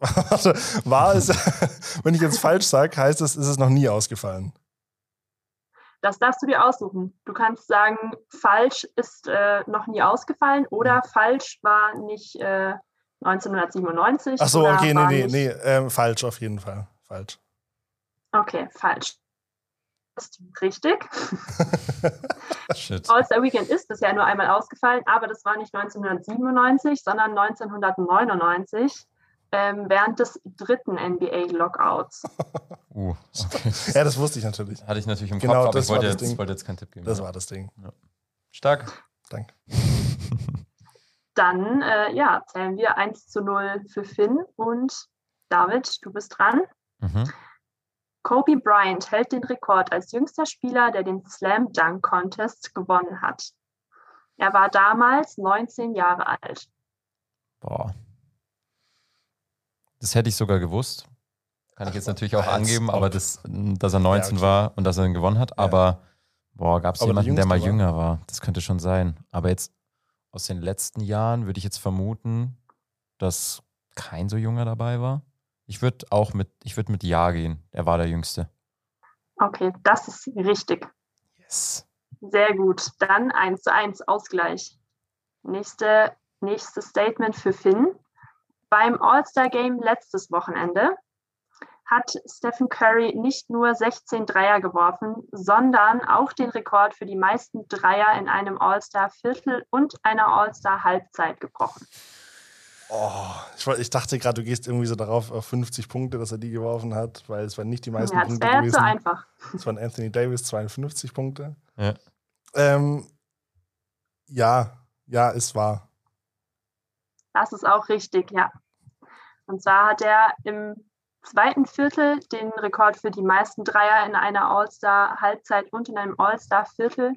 [SPEAKER 4] Also, war es. wenn ich jetzt falsch sage, heißt es, ist es noch nie ausgefallen.
[SPEAKER 2] Das darfst du dir aussuchen. Du kannst sagen, falsch ist äh, noch nie ausgefallen oder falsch war nicht äh, 1997.
[SPEAKER 4] Ach so, okay, nee, nee, nee. Ähm, falsch auf jeden Fall. Falsch.
[SPEAKER 2] Okay, falsch. Ist richtig.
[SPEAKER 5] Shit.
[SPEAKER 2] All-Star Weekend ist bisher nur einmal ausgefallen, aber das war nicht 1997, sondern 1999 ähm, während des dritten NBA-Lockouts.
[SPEAKER 5] Uh, okay.
[SPEAKER 4] Ja, das wusste ich natürlich.
[SPEAKER 5] Hatte ich natürlich im
[SPEAKER 4] Genau,
[SPEAKER 5] Kopf, aber
[SPEAKER 4] das
[SPEAKER 5] ich wollte
[SPEAKER 4] war das
[SPEAKER 5] jetzt,
[SPEAKER 4] Ding.
[SPEAKER 5] wollte jetzt keinen Tipp geben.
[SPEAKER 4] Das
[SPEAKER 5] Ja.
[SPEAKER 4] war das Ding.
[SPEAKER 5] Stark.
[SPEAKER 4] Danke.
[SPEAKER 2] Dann äh, ja, zählen wir 1 zu 0 für Finn und David, du bist dran.
[SPEAKER 5] Mhm.
[SPEAKER 2] Kobe Bryant hält den Rekord als jüngster Spieler, der den Slam Dunk Contest gewonnen hat. Er war damals 19 Jahre alt.
[SPEAKER 5] Boah. Das hätte ich sogar gewusst. Kann ich jetzt natürlich auch angeben, aber das, dass er 19
[SPEAKER 4] okay.
[SPEAKER 5] war und dass er ihn gewonnen hat. Aber boah, gab es jemanden, der mal
[SPEAKER 4] war?
[SPEAKER 5] jünger war? Das könnte schon sein. Aber jetzt aus den letzten Jahren würde ich jetzt vermuten, dass kein so junger dabei war. Ich würde auch mit, ich würde mit Ja gehen. Er war der Jüngste.
[SPEAKER 2] Okay, das ist richtig.
[SPEAKER 5] Yes.
[SPEAKER 2] Sehr gut. Dann 1 zu 1 Ausgleich. Nächste, nächstes Statement für Finn. Beim All-Star-Game letztes Wochenende hat Stephen Curry nicht nur 16 Dreier geworfen, sondern auch den Rekord für die meisten Dreier in einem All-Star-Viertel und einer All-Star-Halbzeit gebrochen.
[SPEAKER 4] Oh, ich, ich dachte gerade, du gehst irgendwie so darauf auf 50 Punkte, dass er die geworfen hat, weil es waren nicht die meisten
[SPEAKER 2] Ja, das
[SPEAKER 4] Punkte
[SPEAKER 2] wäre
[SPEAKER 4] gewesen.
[SPEAKER 2] zu einfach.
[SPEAKER 4] Es waren Anthony Davis 52 Punkte.
[SPEAKER 5] Ja.
[SPEAKER 4] Ähm, ja, ja, es war.
[SPEAKER 2] Das ist auch richtig, ja. Und zwar hat er im zweiten Viertel den Rekord für die meisten Dreier in einer All-Star-Halbzeit und in einem All-Star-Viertel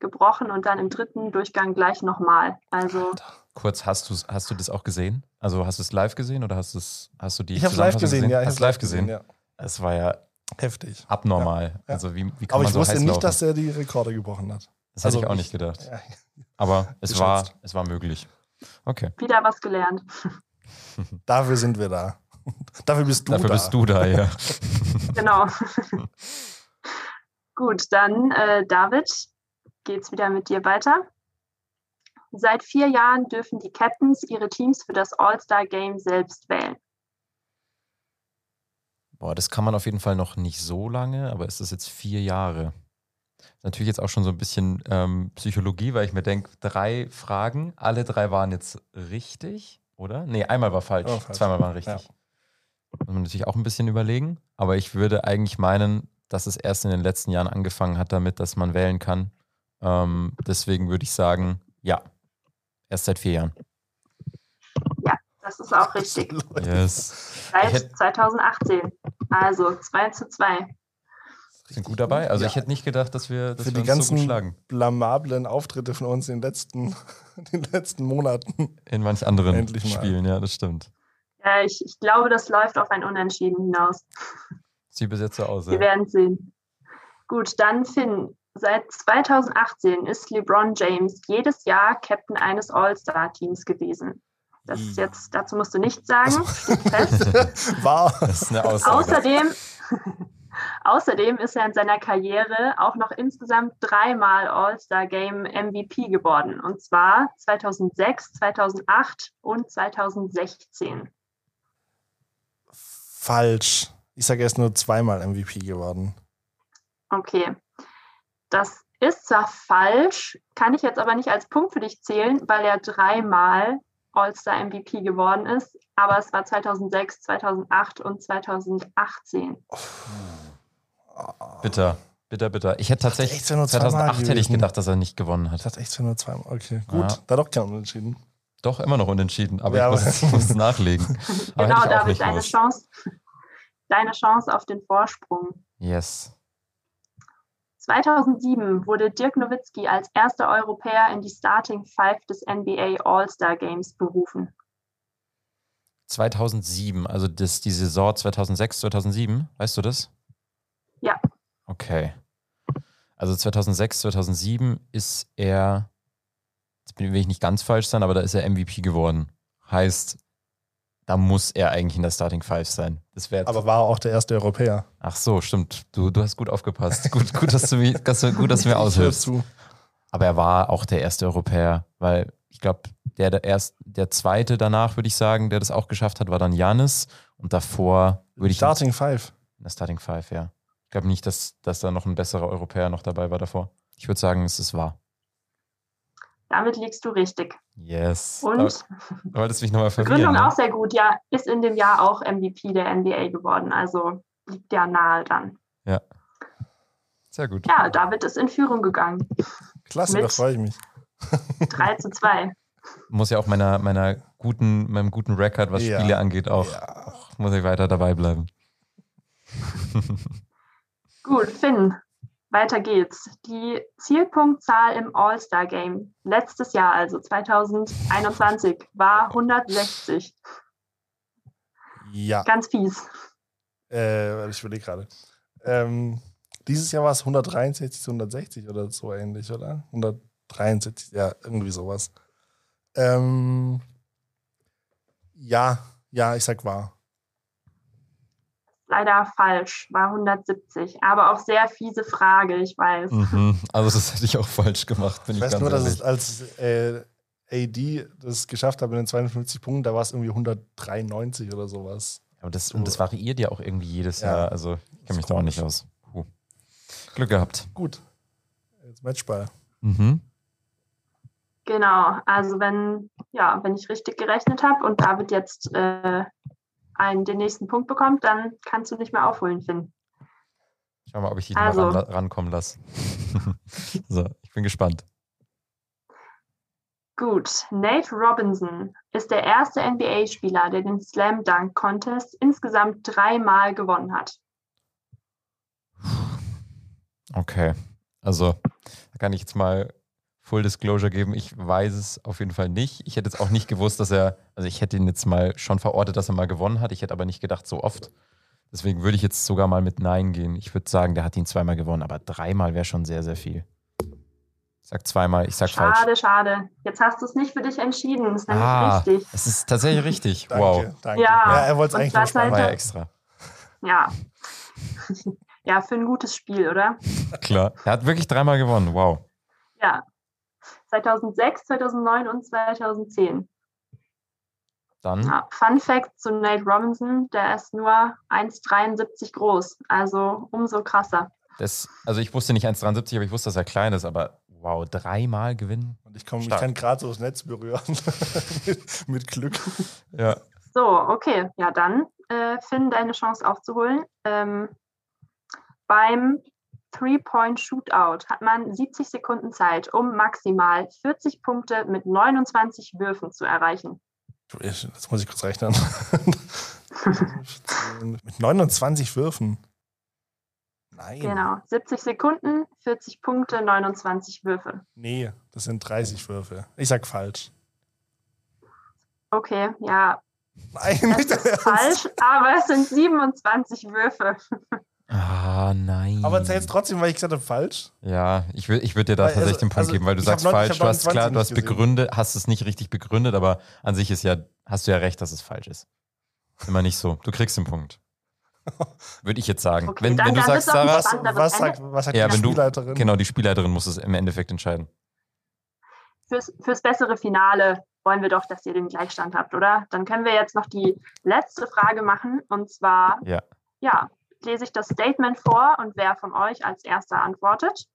[SPEAKER 2] gebrochen und dann im dritten Durchgang gleich nochmal. Also
[SPEAKER 5] Kurz, hast du, hast du das auch gesehen? Also hast du es live gesehen oder hast, du's, hast du die
[SPEAKER 4] Ich habe live
[SPEAKER 5] Zusammenfassung
[SPEAKER 4] gesehen, ja. Ich
[SPEAKER 5] Hast
[SPEAKER 4] hab's
[SPEAKER 5] du live gesehen?
[SPEAKER 4] Ja.
[SPEAKER 5] Es war ja
[SPEAKER 4] Heftig.
[SPEAKER 5] abnormal.
[SPEAKER 4] Ja.
[SPEAKER 5] Also wie, wie kann
[SPEAKER 4] Aber
[SPEAKER 5] man
[SPEAKER 4] ich
[SPEAKER 5] so
[SPEAKER 4] wusste nicht,
[SPEAKER 5] laufen?
[SPEAKER 4] dass er die Rekorde gebrochen hat.
[SPEAKER 5] Das hätte
[SPEAKER 4] also
[SPEAKER 5] ich auch
[SPEAKER 4] ich-
[SPEAKER 5] nicht gedacht.
[SPEAKER 4] Ja.
[SPEAKER 5] Aber es war, es war möglich. Okay.
[SPEAKER 2] wieder was gelernt.
[SPEAKER 4] Dafür sind wir da. Dafür bist du
[SPEAKER 5] Dafür
[SPEAKER 4] da.
[SPEAKER 5] bist du da, ja.
[SPEAKER 2] Genau. Gut, dann äh, David, geht's wieder mit dir weiter. Seit vier Jahren dürfen die Captains ihre Teams für das All-Star-Game selbst wählen.
[SPEAKER 5] Boah, das kann man auf jeden Fall noch nicht so lange, aber ist das jetzt vier Jahre? Natürlich jetzt auch schon so ein bisschen ähm, Psychologie, weil ich mir denke, drei Fragen, alle drei waren jetzt richtig, oder? Nee, einmal war falsch,
[SPEAKER 4] Oh, falsch.
[SPEAKER 5] zweimal waren richtig. Muss man natürlich auch ein bisschen überlegen, aber ich würde eigentlich meinen, dass es erst in den letzten Jahren angefangen hat damit, dass man wählen kann. Ähm, deswegen würde ich sagen, ja, erst seit vier Jahren.
[SPEAKER 2] Das ist auch richtig.
[SPEAKER 5] Yes.
[SPEAKER 2] Seit
[SPEAKER 5] hätt-
[SPEAKER 2] 2018. Also 2 zu 2.
[SPEAKER 5] Sind gut dabei. Also
[SPEAKER 4] Ja.
[SPEAKER 5] ich hätte nicht gedacht, dass wir, dass
[SPEAKER 4] Für
[SPEAKER 5] wir
[SPEAKER 4] die
[SPEAKER 5] so
[SPEAKER 4] ganzen
[SPEAKER 5] schlagen.
[SPEAKER 4] blamablen Auftritte von uns in den letzten, den letzten Monaten.
[SPEAKER 5] In manch anderen
[SPEAKER 4] Endlich mal.
[SPEAKER 5] Spielen, ja, das stimmt.
[SPEAKER 2] Ja, ich, ich glaube, das läuft auf ein Unentschieden hinaus.
[SPEAKER 5] Sieht bis jetzt so aus.
[SPEAKER 2] Wir
[SPEAKER 5] Ja.
[SPEAKER 2] werden sehen. Gut, dann Finn. Seit 2018 ist LeBron James jedes Jahr Captain eines All-Star-Teams gewesen. Das ist
[SPEAKER 5] Ih.
[SPEAKER 2] jetzt, dazu musst du nichts sagen, steht fest.
[SPEAKER 4] War.
[SPEAKER 5] Das ist eine Aussage.
[SPEAKER 2] Außerdem, Außerdem ist er in seiner Karriere auch noch insgesamt dreimal All-Star Game MVP geworden. Und zwar 2006, 2008 und 2016.
[SPEAKER 4] Falsch. Ich sage, er ist nur zweimal MVP geworden.
[SPEAKER 2] Okay. Das ist zwar falsch, kann ich jetzt aber nicht als Punkt für dich zählen, weil er dreimal All-Star MVP geworden ist. Aber es war 2006, 2008 und 2018.
[SPEAKER 5] Bitter, bitter, bitter. Ich hätte tatsächlich,
[SPEAKER 4] echt, es wäre nur zweimal
[SPEAKER 5] 2008 hätte ich gedacht, dass er nicht gewonnen hat.
[SPEAKER 4] dachte echt, es wäre nur zweimal. Okay, gut.
[SPEAKER 5] Ja.
[SPEAKER 4] Da doch kein Unentschieden.
[SPEAKER 5] Doch, immer noch unentschieden, aber
[SPEAKER 4] Ja,
[SPEAKER 5] ich, muss, ich muss nachlegen. Aber
[SPEAKER 2] genau,
[SPEAKER 5] hätte ich auch
[SPEAKER 2] David,
[SPEAKER 5] nicht
[SPEAKER 2] deine. Chance, deine Chance auf den Vorsprung.
[SPEAKER 5] Yes.
[SPEAKER 2] 2007 wurde Dirk Nowitzki als erster Europäer in die Starting Five des NBA All-Star Games berufen.
[SPEAKER 5] 2007, also das, die Saison 2006, 2007, weißt du das?
[SPEAKER 2] Ja.
[SPEAKER 5] Okay. Also 2006, 2007 ist er, jetzt bin- will ich nicht ganz falsch sein, aber da ist er MVP geworden. Heißt, da muss er eigentlich in der Starting Five sein. Das wäre
[SPEAKER 4] Aber war auch der erste Europäer.
[SPEAKER 5] Ach so, stimmt. Du, du hast gut aufgepasst. Gut, gut, dass du, mich, dass du, gut, dass du mir aushilfst. Aber er war auch der erste Europäer, weil ich glaube, der, der erst, der zweite danach, würde ich sagen, der das auch geschafft hat, war dann Janis. Und davor würde ich
[SPEAKER 4] Starting Five.
[SPEAKER 5] in der Starting Five, ja. Ich glaube nicht, dass, dass da noch ein besserer Europäer noch dabei war davor. Ich würde sagen, es ist wahr.
[SPEAKER 2] Damit liegst du richtig.
[SPEAKER 5] Yes.
[SPEAKER 2] Und
[SPEAKER 5] Aber Du wolltest mich nochmal verwirren.
[SPEAKER 2] Begründung
[SPEAKER 5] Ne?
[SPEAKER 2] auch sehr gut, ja, ist in dem Jahr auch MVP der NBA geworden. Also liegt ja nahe dann.
[SPEAKER 5] Sehr gut.
[SPEAKER 2] Ja, David ist in Führung gegangen.
[SPEAKER 4] Klasse,
[SPEAKER 2] Mit-
[SPEAKER 4] da freue ich mich.
[SPEAKER 2] 3 zu 2.
[SPEAKER 5] Muss ja auch meiner, meiner guten, meinem guten Rekord, was
[SPEAKER 4] Ja.
[SPEAKER 5] Spiele angeht, auch,
[SPEAKER 4] Ja.
[SPEAKER 5] muss ich weiter dabei bleiben.
[SPEAKER 2] Gut, Finn, weiter geht's. Die Zielpunktzahl im All-Star-Game letztes Jahr, also 2021, war 160.
[SPEAKER 4] Ja,
[SPEAKER 2] Ganz fies.
[SPEAKER 4] äh, ich überlege gerade. Ähm, dieses Jahr war es 163 zu 160 oder so ähnlich, oder? 173, ja, irgendwie sowas. Ähm, ja, ja, ich sag wahr.
[SPEAKER 2] Leider falsch, war 170. Aber auch sehr fiese Frage, ich weiß.
[SPEAKER 5] Mhm. Also das hätte ich auch falsch gemacht, bin
[SPEAKER 4] Ich
[SPEAKER 5] ich,
[SPEAKER 4] weiß
[SPEAKER 5] ganz
[SPEAKER 4] nur, dass
[SPEAKER 5] ehrlich.
[SPEAKER 4] es als äh, AD das geschafft hat mit den 52 Punkten, da war es irgendwie 193 oder sowas.
[SPEAKER 5] Aber das, und das variiert ja auch irgendwie jedes
[SPEAKER 4] Ja.
[SPEAKER 5] Jahr. Also ich kenne mich da auch nicht aus. Puh. Glück gehabt.
[SPEAKER 4] Gut. Jetzt Matchball.
[SPEAKER 5] Mhm.
[SPEAKER 2] Genau, also wenn, ja, wenn ich richtig gerechnet habe und David jetzt äh, einen, den nächsten Punkt bekommt, dann kannst du nicht mehr aufholen, Finn.
[SPEAKER 5] Schau mal, ob ich dich
[SPEAKER 2] Also.
[SPEAKER 5] noch ran, rankommen lasse. so, ich bin gespannt.
[SPEAKER 2] Gut, Nate Robinson ist der erste NBA-Spieler, der den Slam Dunk Contest insgesamt dreimal gewonnen hat.
[SPEAKER 5] Okay. Also, da kann ich jetzt mal Full Disclosure geben. Ich weiß es auf jeden Fall nicht. Ich hätte jetzt auch nicht gewusst, dass er, also ich hätte ihn jetzt mal schon verortet, dass er mal gewonnen hat. Ich hätte aber nicht gedacht, so oft. Deswegen würde ich jetzt sogar mal mit Nein gehen. Ich würde sagen, der hat ihn zweimal gewonnen, aber dreimal wäre schon sehr, sehr viel. Ich sag zweimal, ich sag falsch.
[SPEAKER 2] Schade, schade. Jetzt hast du es nicht für dich entschieden. Das ist nämlich
[SPEAKER 5] Ah,
[SPEAKER 2] richtig.
[SPEAKER 5] es ist tatsächlich richtig.
[SPEAKER 4] Danke,
[SPEAKER 5] wow.
[SPEAKER 4] danke.
[SPEAKER 2] Ja,
[SPEAKER 4] Ja, er wollte es eigentlich nur sparen.
[SPEAKER 5] War ja
[SPEAKER 2] Seite-
[SPEAKER 5] extra.
[SPEAKER 2] Ja. ja, für ein gutes Spiel, oder?
[SPEAKER 5] Klar. Er hat wirklich dreimal gewonnen. Wow.
[SPEAKER 2] Ja. 2006, 2009 und 2010.
[SPEAKER 5] Dann
[SPEAKER 2] Ja, Fun Fact zu Nate Robinson, der ist nur 1,73 groß, also umso krasser.
[SPEAKER 5] Das, also ich wusste nicht 1,73, aber ich wusste, dass er klein ist, aber wow, dreimal gewinnen.
[SPEAKER 4] Und ich, komm, ich kann gerade so das Netz berühren. mit, mit Glück.
[SPEAKER 5] Ja.
[SPEAKER 2] So, okay, ja dann, äh, Finn, deine Chance aufzuholen. Ähm, beim Three-Point-Shootout hat man 70 Sekunden Zeit, um maximal 40 Punkte mit 29 Würfen zu erreichen.
[SPEAKER 4] Ich- Jetzt muss ich kurz rechnen. mit 29 Würfen. Nein.
[SPEAKER 2] Genau, 70 Sekunden, 40 Punkte, 29 Würfe.
[SPEAKER 4] Nee, das sind 30 Würfe. Ich sag falsch.
[SPEAKER 2] Okay, ja,
[SPEAKER 4] Nein,
[SPEAKER 2] das
[SPEAKER 4] nicht
[SPEAKER 2] ist falsch, aber es sind 27 Würfe.
[SPEAKER 5] Ah, nein.
[SPEAKER 4] Aber zählst trotzdem, weil ich gesagt habe, falsch?
[SPEAKER 5] Ja, ich würde ich würd dir da
[SPEAKER 4] Weil,
[SPEAKER 5] tatsächlich
[SPEAKER 4] also-
[SPEAKER 5] den Punkt
[SPEAKER 4] also
[SPEAKER 5] geben, weil du sagst
[SPEAKER 4] ich
[SPEAKER 5] falsch. Du hast
[SPEAKER 4] 29
[SPEAKER 5] klar, du hast begründet, hast es nicht richtig begründet, aber an sich ist ja, hast du ja recht, dass es falsch ist. Immer nicht so. Du kriegst den Punkt. Würde ich jetzt sagen.
[SPEAKER 2] Okay,
[SPEAKER 5] wenn,
[SPEAKER 2] dann-
[SPEAKER 5] wenn du sagst, Sarah,
[SPEAKER 4] Was, was sagt, was sagt
[SPEAKER 5] ja,
[SPEAKER 4] die
[SPEAKER 5] wenn du,
[SPEAKER 4] Spielleiterin?
[SPEAKER 5] genau, die Spielleiterin muss es im Endeffekt entscheiden.
[SPEAKER 2] Fürs, fürs bessere Finale wollen wir doch, dass ihr den Gleichstand habt, oder? Dann können wir jetzt noch die letzte Frage machen. Und zwar,
[SPEAKER 5] Ja.
[SPEAKER 2] ja, lese ich das Statement vor und wer von euch als erster antwortet,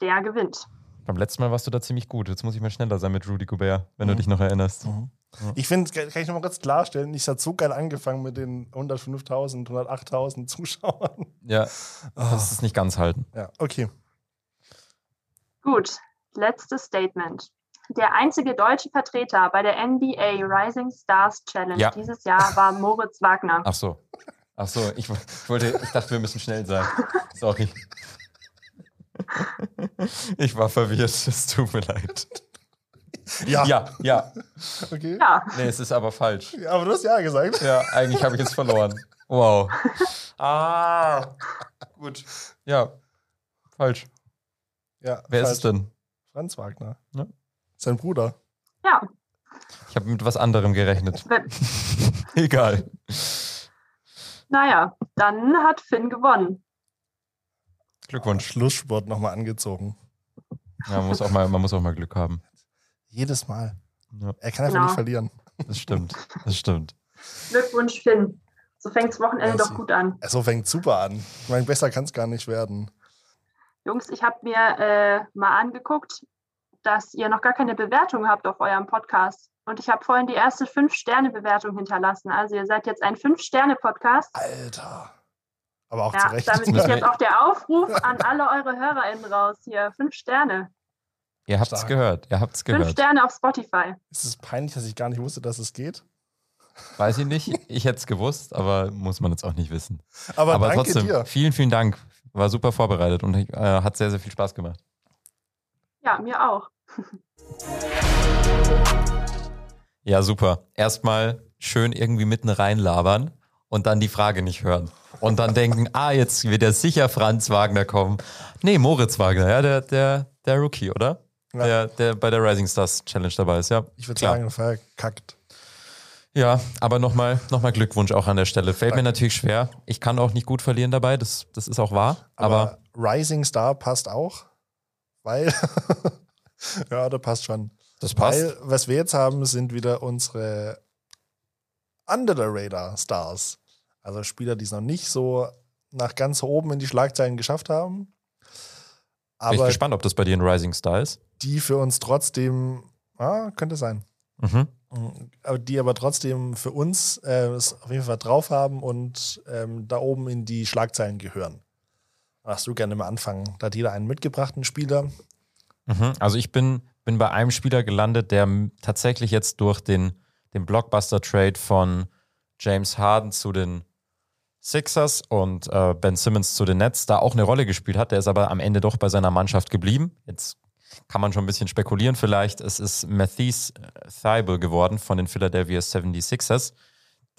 [SPEAKER 2] der gewinnt.
[SPEAKER 5] Beim letzten Mal warst du da ziemlich gut. Jetzt muss ich mal schneller sein mit Rudy Gobert, wenn du
[SPEAKER 4] Mhm.
[SPEAKER 5] dich noch erinnerst.
[SPEAKER 4] Mhm. Ich finde, kann ich noch mal kurz klarstellen, ich hat so geil angefangen mit den 105.000, 108.000 Zuschauern.
[SPEAKER 5] Ja, das ist nicht ganz halten.
[SPEAKER 4] Ja, okay.
[SPEAKER 2] Gut, letztes Statement. Der einzige deutsche Vertreter bei der NBA Rising Stars Challenge
[SPEAKER 5] Ja.
[SPEAKER 2] dieses Jahr war Moritz Wagner.
[SPEAKER 5] Ach so. Ach so, ich, ich wollte, ich dachte, wir müssen schnell sein. Sorry. Ich war verwirrt, es tut mir leid.
[SPEAKER 4] Ja,
[SPEAKER 5] Ja, ja.
[SPEAKER 4] okay.
[SPEAKER 2] Ja,
[SPEAKER 5] Nee, es ist aber falsch.
[SPEAKER 4] Ja, aber du hast ja gesagt.
[SPEAKER 5] Ja, eigentlich habe ich jetzt verloren. Wow. Ah. Gut. Ja. Falsch.
[SPEAKER 4] Ja,
[SPEAKER 5] Wer ist
[SPEAKER 4] falsch.
[SPEAKER 5] es denn?
[SPEAKER 4] Franz Wagner.
[SPEAKER 5] Ja.
[SPEAKER 4] Sein Bruder.
[SPEAKER 2] ja.
[SPEAKER 5] Ich habe mit was anderem gerechnet. Egal.
[SPEAKER 2] Naja, dann hat Finn gewonnen.
[SPEAKER 5] Glückwunsch.
[SPEAKER 4] Schlusssport nochmal angezogen.
[SPEAKER 5] Ja, man, muss auch mal, man muss auch mal Glück haben.
[SPEAKER 4] Jedes Mal.
[SPEAKER 5] Ja,
[SPEAKER 4] Er kann einfach
[SPEAKER 2] Genau.
[SPEAKER 4] nicht verlieren.
[SPEAKER 5] das stimmt. Das stimmt.
[SPEAKER 2] Glückwunsch, Finn. So fängt das Wochenende
[SPEAKER 4] Merci.
[SPEAKER 2] doch gut an.
[SPEAKER 4] So fängt super an. Ich meine, besser kann es gar nicht werden.
[SPEAKER 2] Jungs, ich habe mir äh, mal angeguckt, dass ihr noch gar keine Bewertung habt auf eurem Podcast. Und ich habe vorhin die erste Fünf-Sterne-Bewertung hinterlassen. Also ihr seid jetzt ein Fünf-Sterne-Podcast.
[SPEAKER 4] Alter. Aber auch
[SPEAKER 2] Ja,
[SPEAKER 4] zu Recht.
[SPEAKER 2] damit geht jetzt auch der Aufruf an alle eure HörerInnen raus hier. Fünf Sterne.
[SPEAKER 5] Ihr habt's
[SPEAKER 4] Stark.
[SPEAKER 5] gehört. Ihr habt's
[SPEAKER 2] Fünf
[SPEAKER 5] gehört.
[SPEAKER 2] Sterne auf Spotify.
[SPEAKER 4] Ist es peinlich, dass ich gar nicht wusste, dass es geht?
[SPEAKER 5] Weiß ich nicht. Ich hätte es gewusst, aber muss man jetzt auch nicht wissen.
[SPEAKER 4] Aber,
[SPEAKER 5] aber
[SPEAKER 4] danke
[SPEAKER 5] trotzdem,
[SPEAKER 4] dir.
[SPEAKER 5] vielen, vielen Dank. War super vorbereitet und äh, hat sehr, sehr viel Spaß gemacht.
[SPEAKER 2] Ja, mir auch.
[SPEAKER 5] Ja, super. Erstmal schön irgendwie mitten reinlabern und dann die Frage nicht hören. Und dann denken, ah, jetzt wird ja sicher Franz Wagner kommen. Nee, Moritz Wagner, ja, der, der, der Rookie, oder?
[SPEAKER 4] Ja.
[SPEAKER 5] Der, der bei der Rising Stars Challenge dabei ist, ja.
[SPEAKER 4] Ich würde sagen, verkackt.
[SPEAKER 5] Ja, aber nochmal noch mal Glückwunsch auch an der Stelle. Fällt mir
[SPEAKER 4] Danke.
[SPEAKER 5] natürlich schwer. Ich kann auch nicht gut verlieren dabei, das, das ist auch wahr. Aber,
[SPEAKER 4] Aber, Rising Star passt auch, weil. ja, da passt schon.
[SPEAKER 5] Das passt.
[SPEAKER 4] Weil, was wir jetzt haben, sind wieder unsere Under the Radar Stars. Also Spieler, die es noch nicht so nach ganz oben in die Schlagzeilen geschafft haben.
[SPEAKER 5] Bin ich
[SPEAKER 4] Aber
[SPEAKER 5] gespannt, ob das bei dir ein Rising Star ist.
[SPEAKER 4] die für uns trotzdem, ah, könnte sein.
[SPEAKER 5] Mhm.
[SPEAKER 4] Aber die aber trotzdem für uns äh, es auf jeden Fall drauf haben und ähm, da oben in die Schlagzeilen gehören. Darfst du gerne mal anfangen? Da hat jeder einen mitgebrachten Spieler.
[SPEAKER 5] Mhm. Also ich bin, bin bei einem Spieler gelandet, der tatsächlich jetzt durch den, den Blockbuster-Trade von James Harden zu den Sixers und äh, Ben Simmons zu den Nets da auch eine Rolle gespielt hat. Der ist aber am Ende doch bei seiner Mannschaft geblieben. Jetzt kann man schon ein bisschen spekulieren vielleicht. Es ist Matisse Thibel geworden von den Philadelphia 76ers,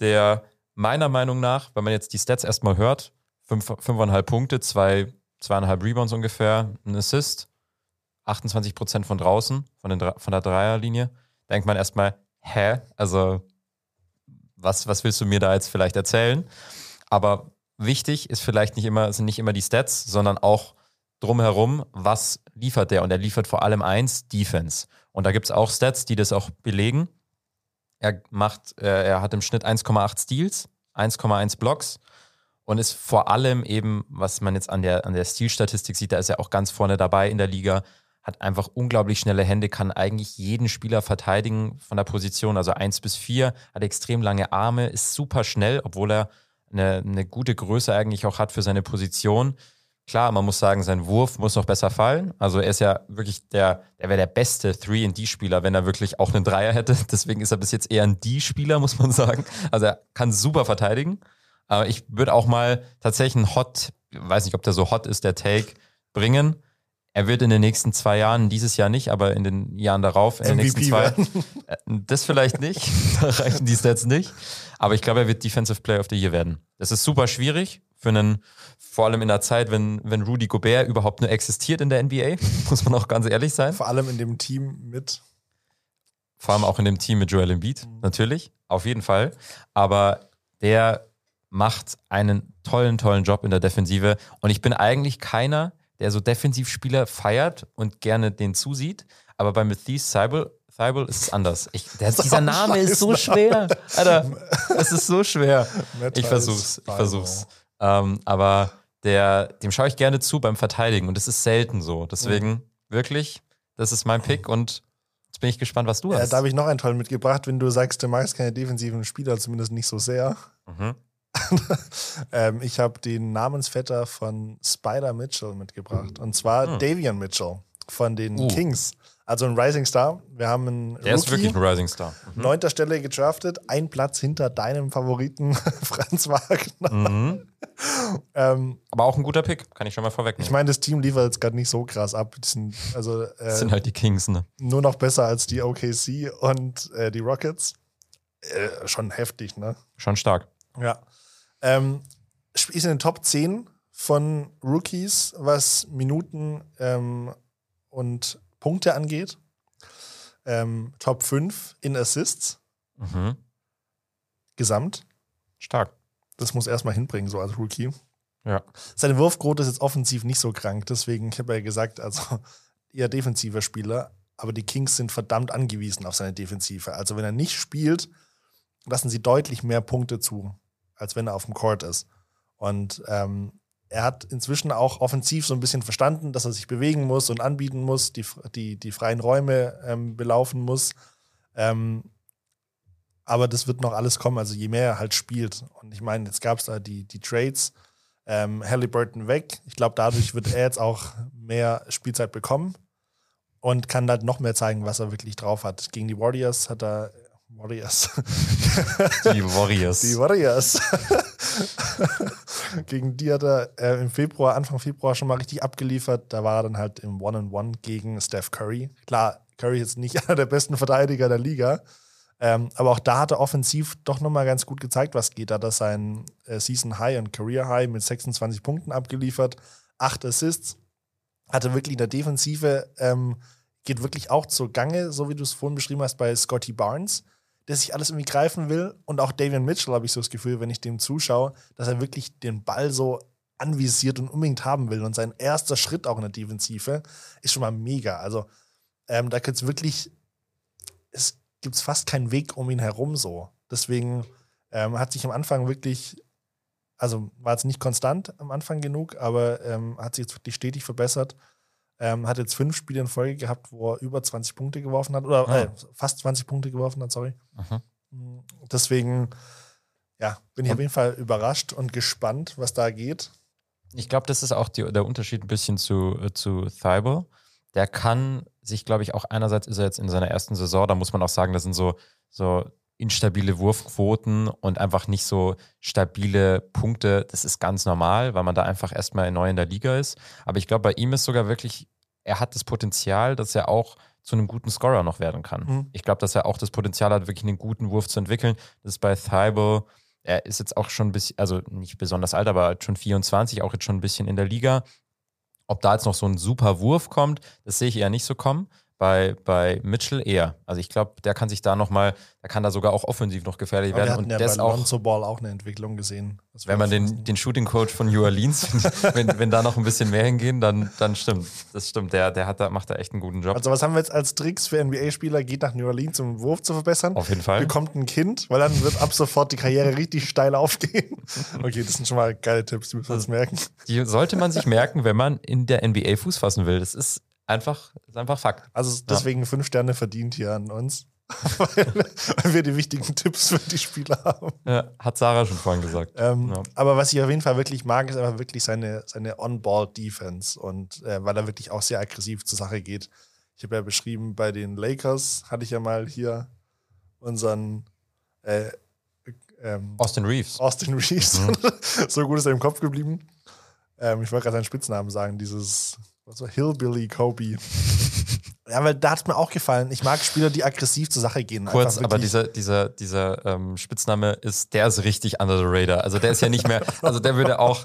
[SPEAKER 5] der meiner Meinung nach, wenn man jetzt die Stats erstmal hört, fünf, fünfeinhalb Punkte, zwei, zweieinhalb Rebounds ungefähr, ein Assist, 28 Prozent von draußen, von, den, von der Dreierlinie, denkt man erstmal, hä? Also, was, was willst du mir da jetzt vielleicht erzählen? Aber wichtig ist vielleicht nicht immer, sind nicht immer die Stats, sondern auch drumherum, was liefert der? Und er liefert vor allem eins, Defense. Und da gibt es auch Stats, die das auch belegen. Er macht, äh, er hat im Schnitt 1,8 Steals, 1,1 Blocks und ist vor allem eben, was man jetzt an der, an der Stilstatistik sieht, da ist er auch ganz vorne dabei in der Liga, hat einfach unglaublich schnelle Hände, kann eigentlich jeden Spieler verteidigen von der Position, also 1 bis 4, hat extrem lange Arme, ist super schnell, obwohl er eine, eine gute Größe eigentlich auch hat für seine Position. Klar, man muss sagen, sein Wurf muss noch besser fallen. Also er ist ja wirklich der, der wäre der beste 3D-Spieler, wenn er wirklich auch einen Dreier hätte. Deswegen ist er bis jetzt eher ein D-Spieler, muss man sagen. Also er kann super verteidigen. Aber ich würde auch mal tatsächlich einen Hot, weiß nicht, ob der so hot ist, der Take, bringen. Er wird in den nächsten zwei Jahren, dieses Jahr nicht, aber in den Jahren darauf, in den nächsten
[SPEAKER 4] MVP
[SPEAKER 5] zwei,
[SPEAKER 4] werden.
[SPEAKER 5] äh, Das vielleicht nicht, da reichen die Stats nicht. Aber ich glaube, er wird Defensive Player of the Year werden. Das ist super schwierig für einen, vor allem in der Zeit, wenn, wenn Rudy Gobert überhaupt nur existiert in der NBA, muss man auch ganz ehrlich sein.
[SPEAKER 4] Vor allem in dem Team mit.
[SPEAKER 5] Vor allem auch in dem Team mit Joel Embiid, natürlich, auf jeden Fall. Aber der macht einen tollen, tollen Job in der Defensive. Und ich bin eigentlich keiner, der so Defensivspieler feiert und gerne den zusieht. Aber bei Mathias Seibel, Seibel ist es anders. Ich, der, dieser Name ist so schwer. Alter, es ist so schwer. Ich versuch's, ich versuch's. Ähm, aber der, dem schaue ich gerne zu beim Verteidigen und es ist selten so. Deswegen
[SPEAKER 4] Mhm.
[SPEAKER 5] wirklich, das ist mein Pick und jetzt bin ich gespannt, was du
[SPEAKER 4] Ja,
[SPEAKER 5] hast.
[SPEAKER 4] da habe ich noch einen tollen mitgebracht, wenn du sagst, du magst keine defensiven Spieler, zumindest nicht so sehr.
[SPEAKER 5] Mhm.
[SPEAKER 4] ähm, ich habe den Namensvetter von Spider Mitchell mitgebracht. Und zwar
[SPEAKER 5] Hm.
[SPEAKER 4] Davian Mitchell von den
[SPEAKER 5] Uh.
[SPEAKER 4] Kings. Also ein Rising Star. Wir haben einen
[SPEAKER 5] Der ist
[SPEAKER 4] Rookie,
[SPEAKER 5] wirklich ein Rising Star. Mhm.
[SPEAKER 4] neunter Stelle gedraftet, ein Platz hinter deinem Favoriten Franz Wagner.
[SPEAKER 5] Mhm.
[SPEAKER 4] Ähm,
[SPEAKER 5] Aber auch ein guter Pick, kann ich schon mal vorwegnehmen.
[SPEAKER 4] ich meine, das Team liefert jetzt gerade nicht so krass ab. Die sind also
[SPEAKER 5] das
[SPEAKER 4] äh,
[SPEAKER 5] sind halt die Kings, ne?
[SPEAKER 4] nur noch besser als die OKC und äh, die Rockets. Äh, schon heftig, ne?
[SPEAKER 5] Schon stark.
[SPEAKER 4] Ja. Ähm, ist in den Top 10 von Rookies, was Minuten ähm, und Punkte angeht. Ähm, Top 5 in Assists
[SPEAKER 5] Mhm.
[SPEAKER 4] gesamt.
[SPEAKER 5] Stark.
[SPEAKER 4] Das muss erstmal hinbringen, so als Rookie.
[SPEAKER 5] Ja.
[SPEAKER 4] Seine Wurfquote ist jetzt offensiv nicht so krank, deswegen, ich habe ja gesagt, also eher defensiver Spieler, aber die Kings sind verdammt angewiesen auf seine Defensive. Also wenn er nicht spielt, lassen sie deutlich mehr Punkte zu, als wenn er auf dem Court ist. Und ähm, er hat inzwischen auch offensiv so ein bisschen verstanden, dass er sich bewegen muss und anbieten muss, die, die, die freien Räume ähm, belaufen muss. Ähm, aber das wird noch alles kommen, also je mehr er halt spielt. Und ich meine, jetzt gab es da die, die Trades, ähm, Halliburton weg. Ich glaube, dadurch wird er jetzt auch mehr Spielzeit bekommen und kann halt noch mehr zeigen, was er wirklich drauf hat. Gegen die Warriors hat er Warriors.
[SPEAKER 5] Die Warriors.
[SPEAKER 4] Die Warriors. gegen die hat er äh, im Februar, Anfang Februar schon mal richtig abgeliefert. Da war er dann halt im One-on-One gegen Steph Curry. Klar, Curry ist nicht einer der besten Verteidiger der Liga. Ähm, aber auch da hat er offensiv doch nochmal ganz gut gezeigt, was geht. Da hat er sein äh, Season High und Career High mit 26 Punkten abgeliefert, acht Assists. Hatte wirklich in der Defensive, ähm, geht wirklich auch zur Gange, so wie du es vorhin beschrieben hast, bei Scotty Barnes, der sich alles irgendwie greifen will. Und auch Davian Mitchell habe ich so das Gefühl, wenn ich dem zuschaue, dass er wirklich den Ball so anvisiert und unbedingt haben will. Und sein erster Schritt auch in der Defensive ist schon mal mega. Also ähm, da gibt es wirklich, es gibt fast keinen Weg um ihn herum so. Deswegen ähm, hat sich am Anfang wirklich, also war jetzt nicht konstant am Anfang genug, aber ähm, hat sich jetzt wirklich stetig verbessert. Ähm, hat jetzt fünf Spiele in Folge gehabt, wo er über 20 Punkte geworfen hat, oder
[SPEAKER 5] Ah.
[SPEAKER 4] äh, fast 20 Punkte geworfen hat, sorry.
[SPEAKER 5] Mhm.
[SPEAKER 4] Deswegen, ja, bin ich
[SPEAKER 5] Und-
[SPEAKER 4] auf jeden Fall überrascht und gespannt, was da geht.
[SPEAKER 5] Ich glaube, das ist auch die, der Unterschied ein bisschen zu, äh, zu Thibault. Der kann sich, glaube ich, auch einerseits ist er jetzt in seiner ersten Saison, da muss man auch sagen, das sind so, so instabile Wurfquoten und einfach nicht so stabile Punkte. Das ist ganz normal, weil man da einfach erstmal neu in der Liga ist. Aber ich glaube, bei ihm ist sogar wirklich, er hat das Potenzial, dass er auch zu einem guten Scorer noch werden kann.
[SPEAKER 4] Mhm.
[SPEAKER 5] Ich glaube, dass er auch das Potenzial hat, wirklich einen guten Wurf zu entwickeln. Das ist bei Thibault er ist jetzt auch schon ein bisschen, also nicht besonders alt, aber schon 24, auch jetzt schon ein bisschen in der Liga. Ob da jetzt noch so ein super Wurf kommt, das sehe ich eher nicht so kommen. Bei, bei Mitchell eher. Also ich glaube, der kann sich da nochmal, der kann da sogar auch offensiv noch gefährlich
[SPEAKER 4] Aber
[SPEAKER 5] werden. Und
[SPEAKER 4] ja
[SPEAKER 5] der
[SPEAKER 4] bei
[SPEAKER 5] ist auch,
[SPEAKER 4] Lonzo Ball auch eine Entwicklung gesehen. Das
[SPEAKER 5] wenn man den, den Shooting Coach von New Orleans, wenn, wenn da noch ein bisschen mehr hingehen, dann, dann stimmt. Das stimmt. Der, der hat da, macht da echt einen guten Job.
[SPEAKER 4] Also was haben wir jetzt als Tricks für NBA-Spieler? Geht nach New Orleans, um den Wurf zu verbessern.
[SPEAKER 5] Auf jeden Fall.
[SPEAKER 4] Bekommt ein Kind, weil dann wird ab sofort die Karriere richtig steil aufgehen. Okay, das sind schon mal geile Tipps, die müssen wir uns merken.
[SPEAKER 5] Die sollte man sich merken, wenn man in der NBA Fuß fassen will. Das ist einfach, ist einfach Fakt.
[SPEAKER 4] Also deswegen fünf Sterne verdient hier an uns, weil, weil wir die wichtigen Tipps für die Spieler haben.
[SPEAKER 5] Ja, hat Sarah schon vorhin gesagt.
[SPEAKER 4] Ähm,
[SPEAKER 5] Ja.
[SPEAKER 4] Aber was ich auf jeden Fall wirklich mag, ist einfach wirklich seine, seine On-Ball-Defense und äh, weil er wirklich auch sehr aggressiv zur Sache geht. Ich habe ja beschrieben, bei den Lakers hatte ich ja mal hier unseren äh, ähm,
[SPEAKER 5] Austin Reeves.
[SPEAKER 4] Austin Reeves.
[SPEAKER 5] Mhm.
[SPEAKER 4] so gut ist er im Kopf geblieben. Ähm, ich wollte gerade seinen Spitznamen sagen, dieses war, Hillbilly Kobe. ja, weil da hat es mir auch gefallen. Ich mag Spieler, die aggressiv zur Sache gehen.
[SPEAKER 5] Kurz, aber dieser, dieser, dieser ähm, Spitzname ist, der ist richtig under the radar. Also der ist ja nicht mehr, also der würde auch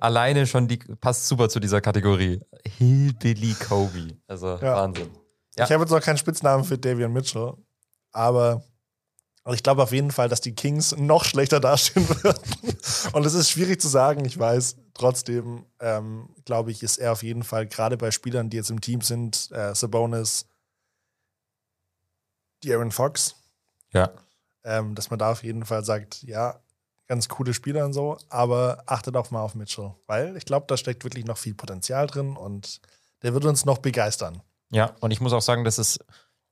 [SPEAKER 5] alleine schon die, passt super zu dieser Kategorie. Hillbilly Kobe. Also
[SPEAKER 4] Ja.
[SPEAKER 5] Wahnsinn. Ja.
[SPEAKER 4] Ich habe jetzt noch keinen Spitznamen für Davian Mitchell, aber also ich glaube auf jeden Fall, dass die Kings noch schlechter dastehen würden. Und es ist schwierig zu sagen, ich weiß. Trotzdem, ähm, glaube ich, ist er auf jeden Fall, gerade bei Spielern, die jetzt im Team sind, äh, Sabonis, die Aaron Fox,
[SPEAKER 5] Ja.
[SPEAKER 4] ähm, dass man da auf jeden Fall sagt, ja, ganz coole Spieler und so, aber achtet auch mal auf Mitchell, weil ich glaube, da steckt wirklich noch viel Potenzial drin und der wird uns noch begeistern.
[SPEAKER 5] Ja, und ich muss auch sagen, das ist,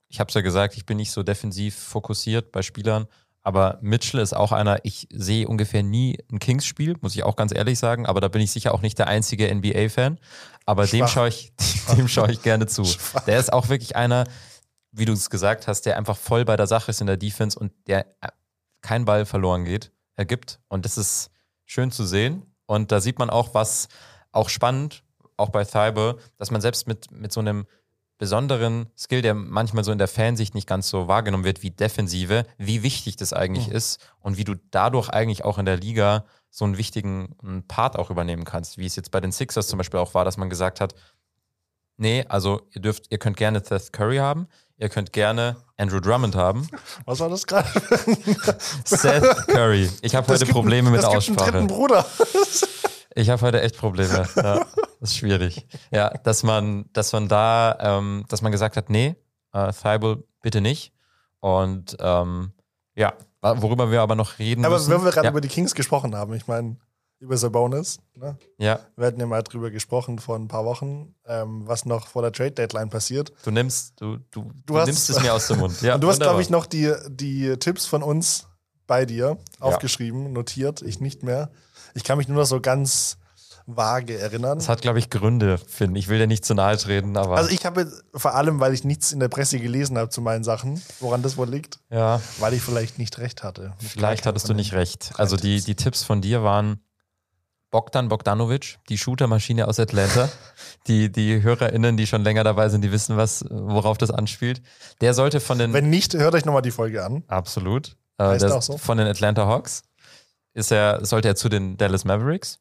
[SPEAKER 5] ich habe es ja gesagt, ich bin nicht so defensiv fokussiert bei Spielern, aber Mitchell ist auch einer, ich sehe ungefähr nie ein Kings-Spiel, muss ich auch ganz ehrlich sagen, aber da bin ich sicher auch nicht der einzige NBA-Fan. Aber dem
[SPEAKER 4] Schwach.
[SPEAKER 5] schaue ich, dem schaue ich gerne zu. Der ist auch wirklich einer, wie du es gesagt hast, der einfach voll bei der Sache ist in der Defense und der äh, kein Ball verloren geht, ergibt. Und das ist schön zu sehen. Und da sieht man auch, was auch spannend, auch bei Thaibe, dass man selbst mit, mit so einem besonderen Skill, der manchmal so in der Fansicht nicht ganz so wahrgenommen wird wie Defensive, wie wichtig das eigentlich ist und wie du dadurch eigentlich auch in der Liga so einen wichtigen Part auch übernehmen kannst, wie es jetzt bei den Sixers zum Beispiel auch war, dass man gesagt hat, nee, also ihr dürft, ihr könnt gerne Seth Curry haben, ihr könnt gerne Andrew Drummond haben.
[SPEAKER 4] Was war das gerade?
[SPEAKER 5] Seth Curry. Ich habe heute Probleme
[SPEAKER 4] einen-
[SPEAKER 5] mit der
[SPEAKER 4] gibt einen dritten
[SPEAKER 5] Aussprache.
[SPEAKER 4] Bruder.
[SPEAKER 5] Ich habe heute echt Probleme. Ja, das ist schwierig. Ja, dass man, dass man da, ähm, dass man gesagt hat, nee, äh, Thibault bitte nicht. Und ähm, ja, worüber wir aber noch reden
[SPEAKER 4] Aber
[SPEAKER 5] müssen.
[SPEAKER 4] wenn wir gerade
[SPEAKER 5] ja,
[SPEAKER 4] über die Kings gesprochen haben, ich meine, über Sabonis, ne?
[SPEAKER 5] ja,
[SPEAKER 4] wir hatten ja mal drüber gesprochen vor ein paar Wochen, ähm, was noch vor der Trade Deadline passiert.
[SPEAKER 5] du nimmst, du, du, du,
[SPEAKER 4] hast-
[SPEAKER 5] nimmst es mir aus dem Mund. Ja,
[SPEAKER 4] Und du hast, glaube ich, noch die, die Tipps von uns bei dir aufgeschrieben, notiert, ich nicht mehr. Ich kann mich nur noch so ganz vage erinnern.
[SPEAKER 5] Das hat, glaube ich, Gründe, Finn. Ich will dir nicht zu nahe treten, aber
[SPEAKER 4] Also ich habe vor allem, weil ich nichts in der Presse gelesen habe zu meinen Sachen, woran das wohl liegt,
[SPEAKER 5] ja,
[SPEAKER 4] weil ich vielleicht nicht recht hatte.
[SPEAKER 5] Vielleicht hattest du nicht recht. Also die,
[SPEAKER 4] Tipps.
[SPEAKER 5] die Tipps von dir waren Bogdan Bogdanovic, die Shootermaschine aus Atlanta. Die, die HörerInnen, die schon länger dabei sind, die wissen, was, worauf das anspielt. Der sollte von den.
[SPEAKER 4] Wenn nicht, hört euch nochmal die Folge an.
[SPEAKER 5] absolut. Äh, der,
[SPEAKER 4] auch so?
[SPEAKER 5] Von den Atlanta Hawks. Ist er, sollte er zu den Dallas Mavericks.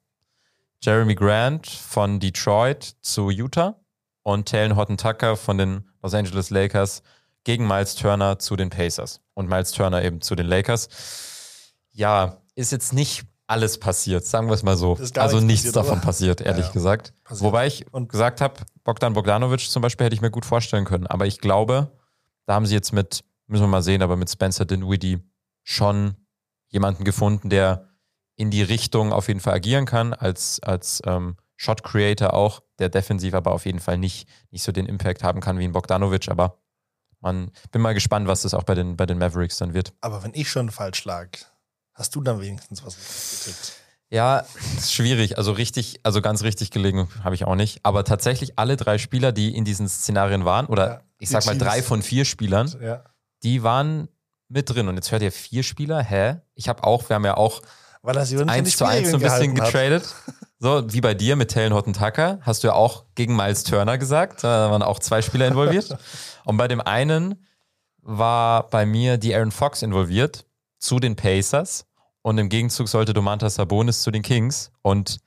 [SPEAKER 5] Jeremy Grant von Detroit zu Utah. Und Talon Horton Tucker von den Los Angeles Lakers gegen Miles Turner zu den Pacers. Und Miles Turner eben zu den Lakers. Ja, ist jetzt nicht alles passiert, sagen wir es mal so. Also
[SPEAKER 4] nichts passiert,
[SPEAKER 5] davon passiert, ehrlich
[SPEAKER 4] ja.
[SPEAKER 5] gesagt.
[SPEAKER 4] Passiert.
[SPEAKER 5] Wobei ich
[SPEAKER 4] Und-
[SPEAKER 5] gesagt habe, Bogdan Bogdanovic zum Beispiel hätte ich mir gut vorstellen können. Aber ich glaube, da haben sie jetzt mit, müssen wir mal sehen, aber mit Spencer Dinwiddie schon jemanden gefunden, der in die Richtung auf jeden Fall agieren kann, als, als ähm, Shot Creator auch, der defensiv aber auf jeden Fall nicht, nicht so den Impact haben kann wie ein Bogdanovic. Aber man bin mal gespannt, was das auch bei den, bei den Mavericks dann wird.
[SPEAKER 4] Aber wenn ich schon falsch lag, hast du dann wenigstens was getippt.
[SPEAKER 5] Ja, ist schwierig. Also richtig, also ganz richtig gelegen habe ich auch nicht. Aber tatsächlich alle drei Spieler, die in diesen Szenarien waren, oder
[SPEAKER 4] Ja,
[SPEAKER 5] ich sag mal drei von vier Spielern,
[SPEAKER 4] Ja.
[SPEAKER 5] die waren mit drin. Und jetzt hört ihr vier Spieler. Hä? Ich habe auch, wir haben ja auch
[SPEAKER 4] Weil die
[SPEAKER 5] eins zu eins so ein bisschen
[SPEAKER 4] hat.
[SPEAKER 5] getradet. So, wie bei dir mit Talon Horton Tucker, hast du ja auch gegen Miles Turner gesagt. Da waren auch zwei Spieler involviert. Und bei dem einen war bei mir die Aaron Fox involviert zu den Pacers. Und im Gegenzug sollte Domantas Sabonis zu den Kings. Und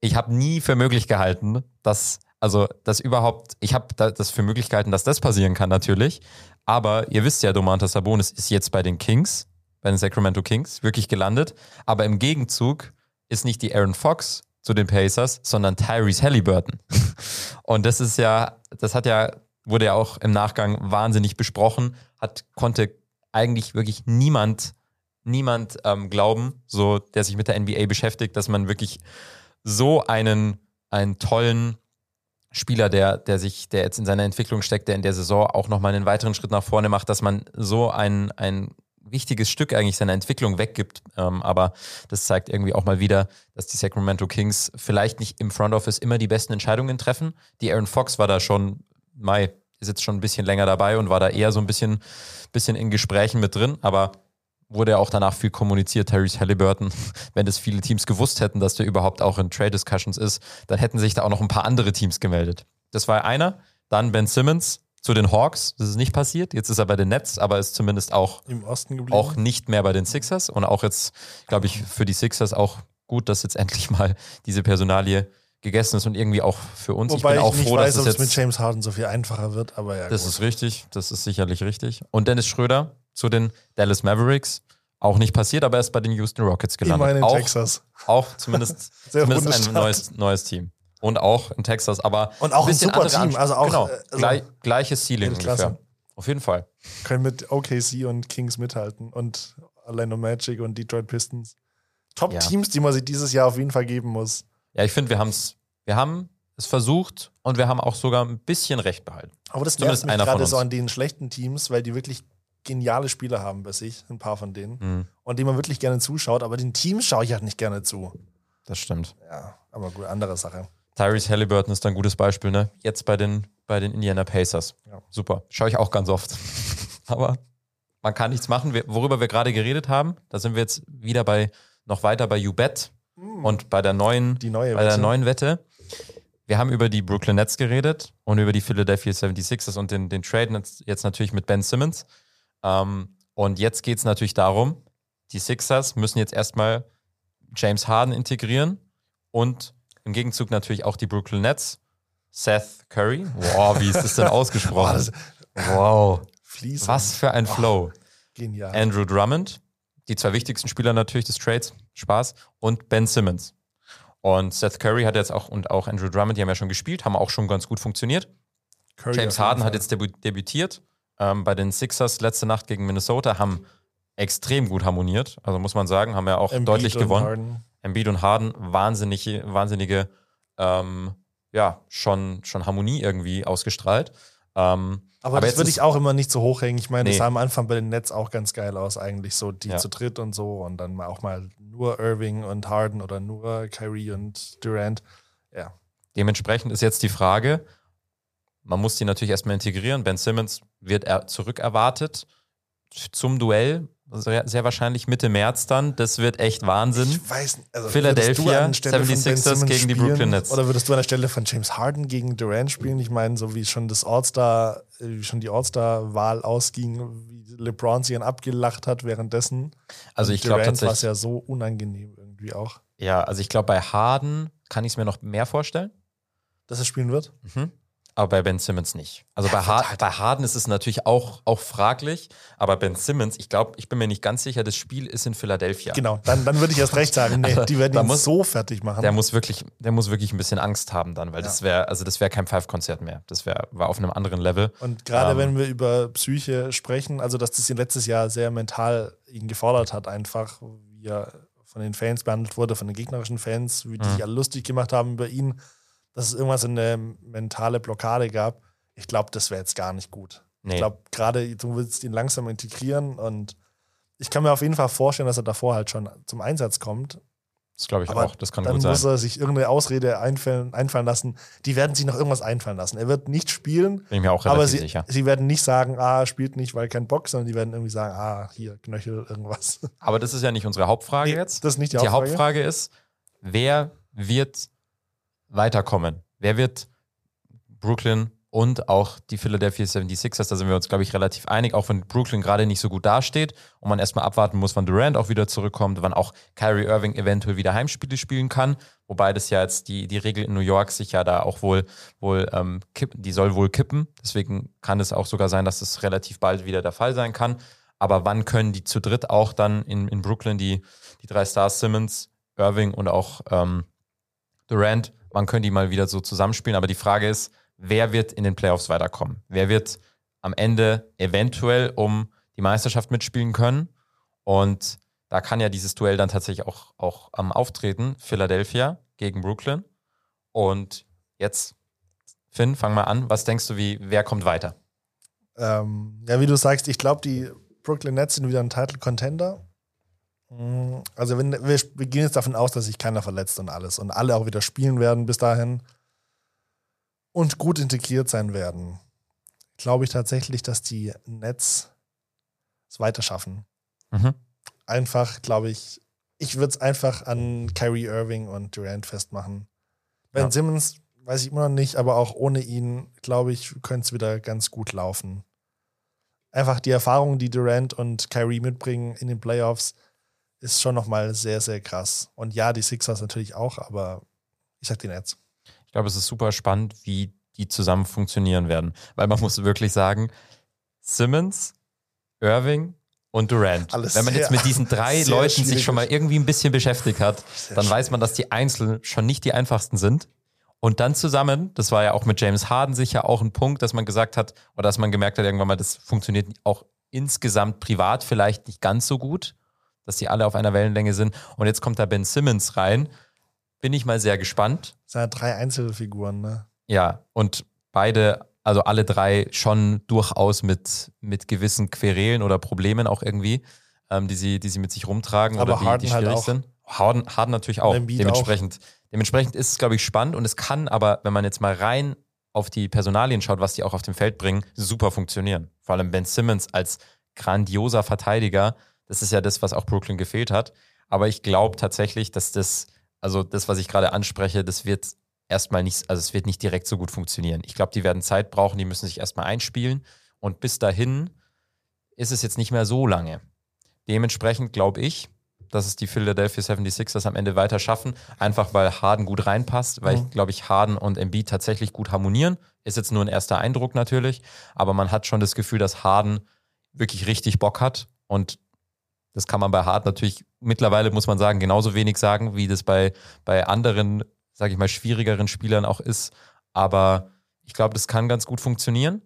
[SPEAKER 5] ich habe nie für möglich gehalten, dass, also, dass überhaupt, ich habe da, das für möglich gehalten, dass das passieren kann, natürlich. Aber ihr wisst ja, Domantas Sabonis ist jetzt bei den Kings, bei den Sacramento Kings, wirklich gelandet. Aber im Gegenzug ist nicht die Aaron Fox zu den Pacers, sondern Tyrese Halliburton. Und das ist ja, das hat ja, wurde ja auch im Nachgang wahnsinnig besprochen, hat, konnte eigentlich wirklich niemand, niemand ähm, glauben, so, der sich mit der NBA beschäftigt, dass man wirklich so einen, einen tollen Spieler, der, der sich, der jetzt in seiner Entwicklung steckt, der in der Saison auch nochmal einen weiteren Schritt nach vorne macht, dass man so ein, ein wichtiges Stück eigentlich seiner Entwicklung weggibt. Ähm, aber das zeigt irgendwie auch mal wieder, dass die Sacramento Kings vielleicht nicht im Front Office immer die besten Entscheidungen treffen. Die Aaron Fox war da schon, Mai, ist jetzt schon ein bisschen länger dabei und war da eher so ein bisschen, bisschen in Gesprächen mit drin, aber wurde ja auch danach viel kommuniziert, Tyrese Halliburton. Wenn das viele Teams gewusst hätten, dass der überhaupt auch in Trade Discussions ist, dann hätten sich da auch noch ein paar andere Teams gemeldet. Das war einer. Dann Ben Simmons zu den Hawks. Das ist nicht passiert. Jetzt ist er bei den Nets, aber ist zumindest auch,
[SPEAKER 4] Im Osten geblieben.
[SPEAKER 5] auch nicht mehr bei den Sixers. Und auch jetzt, glaube ich, für die Sixers auch gut, dass jetzt endlich mal diese Personalie gegessen ist und irgendwie auch für uns.
[SPEAKER 4] Wobei
[SPEAKER 5] ich
[SPEAKER 4] ich,
[SPEAKER 5] bin auch
[SPEAKER 4] nicht
[SPEAKER 5] froh,
[SPEAKER 4] weiß,
[SPEAKER 5] dass es
[SPEAKER 4] es mit
[SPEAKER 5] jetzt.
[SPEAKER 4] James Harden so viel einfacher wird, aber ja.
[SPEAKER 5] Das
[SPEAKER 4] gut.
[SPEAKER 5] ist richtig, das ist sicherlich richtig. Und Dennis Schröder zu den Dallas Mavericks. Auch nicht passiert, aber er ist bei den Houston Rockets gelandet.
[SPEAKER 4] Immerhin in
[SPEAKER 5] auch,
[SPEAKER 4] Texas.
[SPEAKER 5] Auch zumindest,
[SPEAKER 4] Sehr
[SPEAKER 5] zumindest ein neues, neues Team. Und auch in Texas, aber
[SPEAKER 4] Und auch ein
[SPEAKER 5] bisschen
[SPEAKER 4] super Team, also auch,
[SPEAKER 5] genau,
[SPEAKER 4] äh, also-
[SPEAKER 5] gleich, gleiches Ceiling
[SPEAKER 4] Ja, klasse.
[SPEAKER 5] ungefähr. Auf jeden Fall.
[SPEAKER 4] Können mit OKC und Kings mithalten und Orlando Magic und Detroit Pistons. Top-Teams, die man sich dieses Jahr auf jeden Fall geben muss.
[SPEAKER 5] Ja, ich finde, wir haben es, wir haben es versucht und wir haben auch sogar ein bisschen recht behalten.
[SPEAKER 4] Aber das nervt mich gerade so an den schlechten Teams, weil die wirklich geniale Spieler haben bei sich, ein paar von denen.
[SPEAKER 5] Mhm,
[SPEAKER 4] Und denen man wirklich gerne zuschaut, aber den Teams schaue ich halt nicht gerne zu.
[SPEAKER 5] das stimmt.
[SPEAKER 4] Ja, aber gut, andere Sache.
[SPEAKER 5] Tyrese Halliburton ist ein gutes Beispiel, ne? Jetzt bei den, bei den Indiana Pacers.
[SPEAKER 4] Ja.
[SPEAKER 5] Super. Schaue ich auch ganz oft. Aber man kann nichts machen. Wir, worüber wir gerade geredet haben, da sind wir jetzt wieder bei, noch weiter bei YouBet und bei der neuen,
[SPEAKER 4] neue
[SPEAKER 5] bei der
[SPEAKER 4] Wette.
[SPEAKER 5] neuen Wette. Wir haben über die Brooklyn Nets geredet und über die Philadelphia 76ers und den, den Trade jetzt, natürlich mit Ben Simmons. Ähm, und jetzt geht es natürlich darum, die Sixers müssen jetzt erstmal James Harden integrieren und im Gegenzug natürlich auch die Brooklyn Nets. Seth Curry. Wow, wie ist das denn ausgesprochen? Wow.
[SPEAKER 4] Fließen.
[SPEAKER 5] Was für ein Flow.
[SPEAKER 4] Genial.
[SPEAKER 5] Andrew Drummond, die zwei wichtigsten Spieler natürlich des Trades, Spaß, und Ben Simmons. Und Seth Curry hat jetzt auch und auch Andrew Drummond, die haben ja schon gespielt, haben auch schon ganz gut funktioniert.
[SPEAKER 4] Curry
[SPEAKER 5] James Harden hat jetzt debü debütiert ähm, bei den Sixers letzte Nacht gegen Minnesota, haben extrem gut harmoniert. Also muss man sagen, haben ja auch
[SPEAKER 4] Embiid
[SPEAKER 5] deutlich gewonnen.
[SPEAKER 4] Harden.
[SPEAKER 5] Embiid und Harden, wahnsinnige, wahnsinnige, ähm, ja, schon, schon Harmonie irgendwie ausgestrahlt. Ähm,
[SPEAKER 4] Aber, das
[SPEAKER 5] jetzt
[SPEAKER 4] würde ich auch immer nicht so hochhängen. Ich meine, das
[SPEAKER 5] Nee.
[SPEAKER 4] sah am Anfang bei den Nets auch ganz geil aus, eigentlich so die
[SPEAKER 5] Ja.
[SPEAKER 4] zu dritt und so und dann auch mal nur Irving und Harden oder nur Kyrie und Durant. Ja,
[SPEAKER 5] Dementsprechend ist jetzt die Frage, man muss die natürlich erstmal integrieren. Ben Simmons wird er zurückerwartet zum Duell, sehr, sehr wahrscheinlich Mitte März dann. Das wird echt Wahnsinn.
[SPEAKER 4] ich weiß nicht. Also
[SPEAKER 5] Philadelphia
[SPEAKER 4] würdest du anstelle von Ben
[SPEAKER 5] 76ers
[SPEAKER 4] Simmons
[SPEAKER 5] gegen die Brooklyn Nets.
[SPEAKER 4] Oder würdest du an der Stelle von James Harden gegen Durant spielen? Ich meine, so wie schon das All-Star, äh, wie schon die All-Star-Wahl ausging, wie LeBron sich dann abgelacht hat währenddessen.
[SPEAKER 5] Also ich glaube
[SPEAKER 4] Durant war es ja so unangenehm irgendwie auch,
[SPEAKER 5] ja, also ich glaube bei Harden kann ich es mir noch mehr vorstellen.
[SPEAKER 4] dass er spielen wird.
[SPEAKER 5] Mhm. Aber bei Ben Simmons nicht. Also bei,
[SPEAKER 4] wird
[SPEAKER 5] Har
[SPEAKER 4] halt-
[SPEAKER 5] bei Harden ist es natürlich auch, auch fraglich, aber Ben Simmons, ich glaube, ich bin mir nicht ganz sicher, das Spiel ist in Philadelphia.
[SPEAKER 4] Genau, dann, dann würde ich erst recht sagen, nee,
[SPEAKER 5] Also,
[SPEAKER 4] die werden ihn
[SPEAKER 5] muss-
[SPEAKER 4] so fertig machen.
[SPEAKER 5] Der muss wirklich, der muss wirklich ein bisschen Angst haben dann, weil
[SPEAKER 4] Ja.
[SPEAKER 5] das wäre, also das wäre kein Five-Konzert mehr. Das wäre, war auf einem anderen Level.
[SPEAKER 4] Und gerade
[SPEAKER 5] Ähm,
[SPEAKER 4] wenn wir über Psyche sprechen, also dass das ihn letztes Jahr sehr mental ihn gefordert hat, einfach wie er von den Fans behandelt wurde, von den gegnerischen Fans, wie die
[SPEAKER 5] Mhm.
[SPEAKER 4] sich alle lustig gemacht haben über ihn, dass es irgendwas in eine mentale Blockade gab. Ich glaube, das wäre jetzt gar nicht gut.
[SPEAKER 5] Nee.
[SPEAKER 4] Ich glaube, gerade du willst ihn langsam integrieren und ich kann mir auf jeden Fall vorstellen, dass er davor halt schon zum Einsatz kommt.
[SPEAKER 5] Das glaube ich
[SPEAKER 4] Aber
[SPEAKER 5] auch. Das kann
[SPEAKER 4] Dann
[SPEAKER 5] gut
[SPEAKER 4] muss
[SPEAKER 5] sein.
[SPEAKER 4] er sich irgendeine Ausrede einfallen, einfallen lassen. Die werden sich noch irgendwas einfallen lassen. Er wird nicht spielen,
[SPEAKER 5] Bin ich mir auch
[SPEAKER 4] aber sie,
[SPEAKER 5] sicher.
[SPEAKER 4] sie werden nicht sagen, ah, spielt nicht, weil kein Bock, sondern die werden irgendwie sagen, ah, hier, Knöchel, irgendwas.
[SPEAKER 5] Aber das ist ja nicht unsere Hauptfrage
[SPEAKER 4] Nee,
[SPEAKER 5] jetzt.
[SPEAKER 4] das ist nicht die
[SPEAKER 5] die
[SPEAKER 4] Hauptfrage.
[SPEAKER 5] Hauptfrage ist, wer wird weiterkommen? Wer wird Brooklyn und auch die Philadelphia 76ers, da sind wir uns, glaube ich, relativ einig, auch wenn Brooklyn gerade nicht so gut dasteht und man erstmal abwarten muss, wann Durant auch wieder zurückkommt, wann auch Kyrie Irving eventuell wieder Heimspiele spielen kann, wobei das ja jetzt die, die Regel in New York sich ja da auch wohl, wohl ähm, kippen, die soll wohl kippen, deswegen kann es auch sogar sein, dass es relativ bald wieder der Fall sein kann, aber wann können die zu dritt auch dann in, in Brooklyn, die, die drei Stars, Simmons, Irving und auch ähm, Durant, wann können die mal wieder so zusammenspielen? Aber die Frage ist, wer wird in den Playoffs weiterkommen? Wer wird am Ende eventuell um die Meisterschaft mitspielen können? Und da kann ja dieses Duell dann tatsächlich auch, auch am Auftreten. Philadelphia gegen Brooklyn. Und jetzt, Finn, fang mal an. Was denkst du, wie, wer kommt weiter?
[SPEAKER 4] Ähm, ja, wie du sagst, ich glaube, die Brooklyn Nets sind wieder ein Title-Contender. Mm, Also, wenn, wir, wir gehen jetzt davon aus, dass sich keiner verletzt und alles und alle auch wieder spielen werden bis dahin und gut integriert sein werden. Glaube ich tatsächlich, dass die Nets es weiter schaffen.
[SPEAKER 5] Mhm.
[SPEAKER 4] Einfach, glaube ich, ich würde es einfach an Kyrie Irving und Durant festmachen. Ben
[SPEAKER 5] Ja.
[SPEAKER 4] Simmons weiß ich immer noch nicht, aber auch ohne ihn, glaube ich, könnte es wieder ganz gut laufen. Einfach die Erfahrung, die Durant und Kyrie mitbringen in den Playoffs, ist schon nochmal sehr, sehr krass. Und ja, die Sixers natürlich auch, aber ich sag die Nets.
[SPEAKER 5] Ich glaube, es ist super spannend, wie die zusammen funktionieren werden. Weil man muss wirklich sagen, Simmons, Irving, und Durant.
[SPEAKER 4] Alles
[SPEAKER 5] Wenn man jetzt
[SPEAKER 4] sehr-
[SPEAKER 5] mit diesen drei
[SPEAKER 4] sehr
[SPEAKER 5] Leuten sich
[SPEAKER 4] schwierig.
[SPEAKER 5] schon mal irgendwie ein bisschen beschäftigt hat, dann weiß man, dass die Einzel schon nicht die einfachsten sind. Und dann zusammen, das war ja auch mit James Harden sicher auch ein Punkt, dass man gesagt hat, oder dass man gemerkt hat, irgendwann mal, das funktioniert auch insgesamt privat vielleicht nicht ganz so gut, dass die alle auf einer Wellenlänge sind. Und jetzt kommt da Ben Simmons rein. Bin ich mal sehr gespannt.
[SPEAKER 4] Das sind ja drei Einzelfiguren, ne?
[SPEAKER 5] Ja, und beide, also alle drei schon durchaus mit, mit gewissen Querelen oder Problemen auch irgendwie, ähm, die, sie, die sie mit sich rumtragen
[SPEAKER 4] Aber
[SPEAKER 5] oder die,
[SPEAKER 4] Harden
[SPEAKER 5] die
[SPEAKER 4] halt
[SPEAKER 5] schwierig
[SPEAKER 4] auch.
[SPEAKER 5] sind. Harden, Harden natürlich auch. Dementsprechend, dementsprechend ist es, glaube ich, spannend und es kann aber, wenn man jetzt mal rein auf die Personalien schaut, was die auch auf dem Feld bringen, super funktionieren. Vor allem Ben Simmons als grandioser Verteidiger, das ist ja das, was auch Brooklyn gefehlt hat. Aber ich glaube tatsächlich, dass das, also das, was ich gerade anspreche, das wird erstmal nicht, also es wird nicht direkt so gut funktionieren. Ich glaube, die werden Zeit brauchen, die müssen sich erstmal einspielen und bis dahin ist es jetzt nicht mehr so lange. Dementsprechend glaube ich, dass es die Philadelphia 76ers am Ende weiter schaffen, einfach weil Harden gut reinpasst, weil ich glaube ich Harden und Embiid tatsächlich gut harmonieren. Ist jetzt nur ein erster Eindruck natürlich, aber man hat schon das Gefühl, dass Harden wirklich richtig Bock hat und das kann man bei Harden natürlich mittlerweile, muss man sagen, genauso wenig sagen, wie das bei, bei anderen, sage ich mal, schwierigeren Spielern auch ist. Aber ich glaube, das kann ganz gut funktionieren.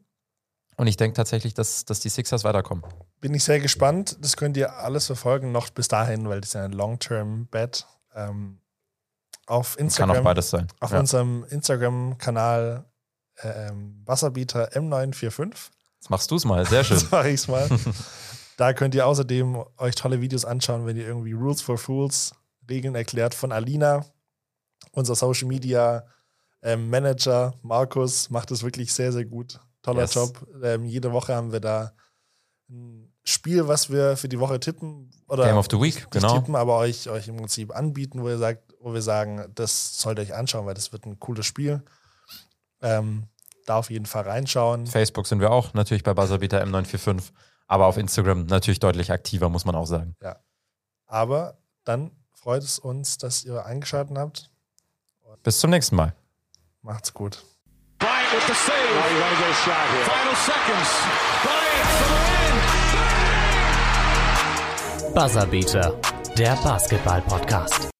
[SPEAKER 5] Und ich denke tatsächlich, dass, dass die Sixers weiterkommen.
[SPEAKER 4] Bin ich sehr gespannt. Das könnt ihr alles verfolgen, noch bis dahin, weil das ist ja ein Long-Term-Bet. Ähm, auf
[SPEAKER 5] Kann
[SPEAKER 4] Instagram,
[SPEAKER 5] auch beides sein.
[SPEAKER 4] auf
[SPEAKER 5] Ja.
[SPEAKER 4] unserem Instagram-Kanal ähm, Wasserbieter M945.
[SPEAKER 5] Jetzt machst du es mal, sehr schön.
[SPEAKER 4] Das mache ich mal. da könnt ihr außerdem euch tolle Videos anschauen, wenn ihr irgendwie Rules for Fools Regeln erklärt von Alina, unser Social Media ähm, Manager Markus macht es wirklich sehr, sehr gut. Toller
[SPEAKER 5] Yes.
[SPEAKER 4] Job. Ähm, jede Woche haben wir da ein Spiel, was wir für die Woche tippen. Oder
[SPEAKER 5] Game of the Week, genau.
[SPEAKER 4] tippen, aber euch, euch im Prinzip anbieten, wo ihr sagt, wo wir sagen, das sollt ihr euch anschauen, weil das wird ein cooles Spiel. Ähm, da auf jeden Fall reinschauen.
[SPEAKER 5] Facebook sind wir auch, natürlich bei Buzzerbeater M945. Aber auf Instagram natürlich deutlich aktiver, muss man auch sagen.
[SPEAKER 4] Aber dann freut es uns, dass ihr eingeschaltet habt.
[SPEAKER 5] Bis zum nächsten Mal.
[SPEAKER 4] Macht's gut.
[SPEAKER 1] Bryant with the save.
[SPEAKER 6] Now you want to get a shot here.
[SPEAKER 1] Final seconds. Bryant for the win.
[SPEAKER 3] Buzzerbeater, der Basketball-Podcast.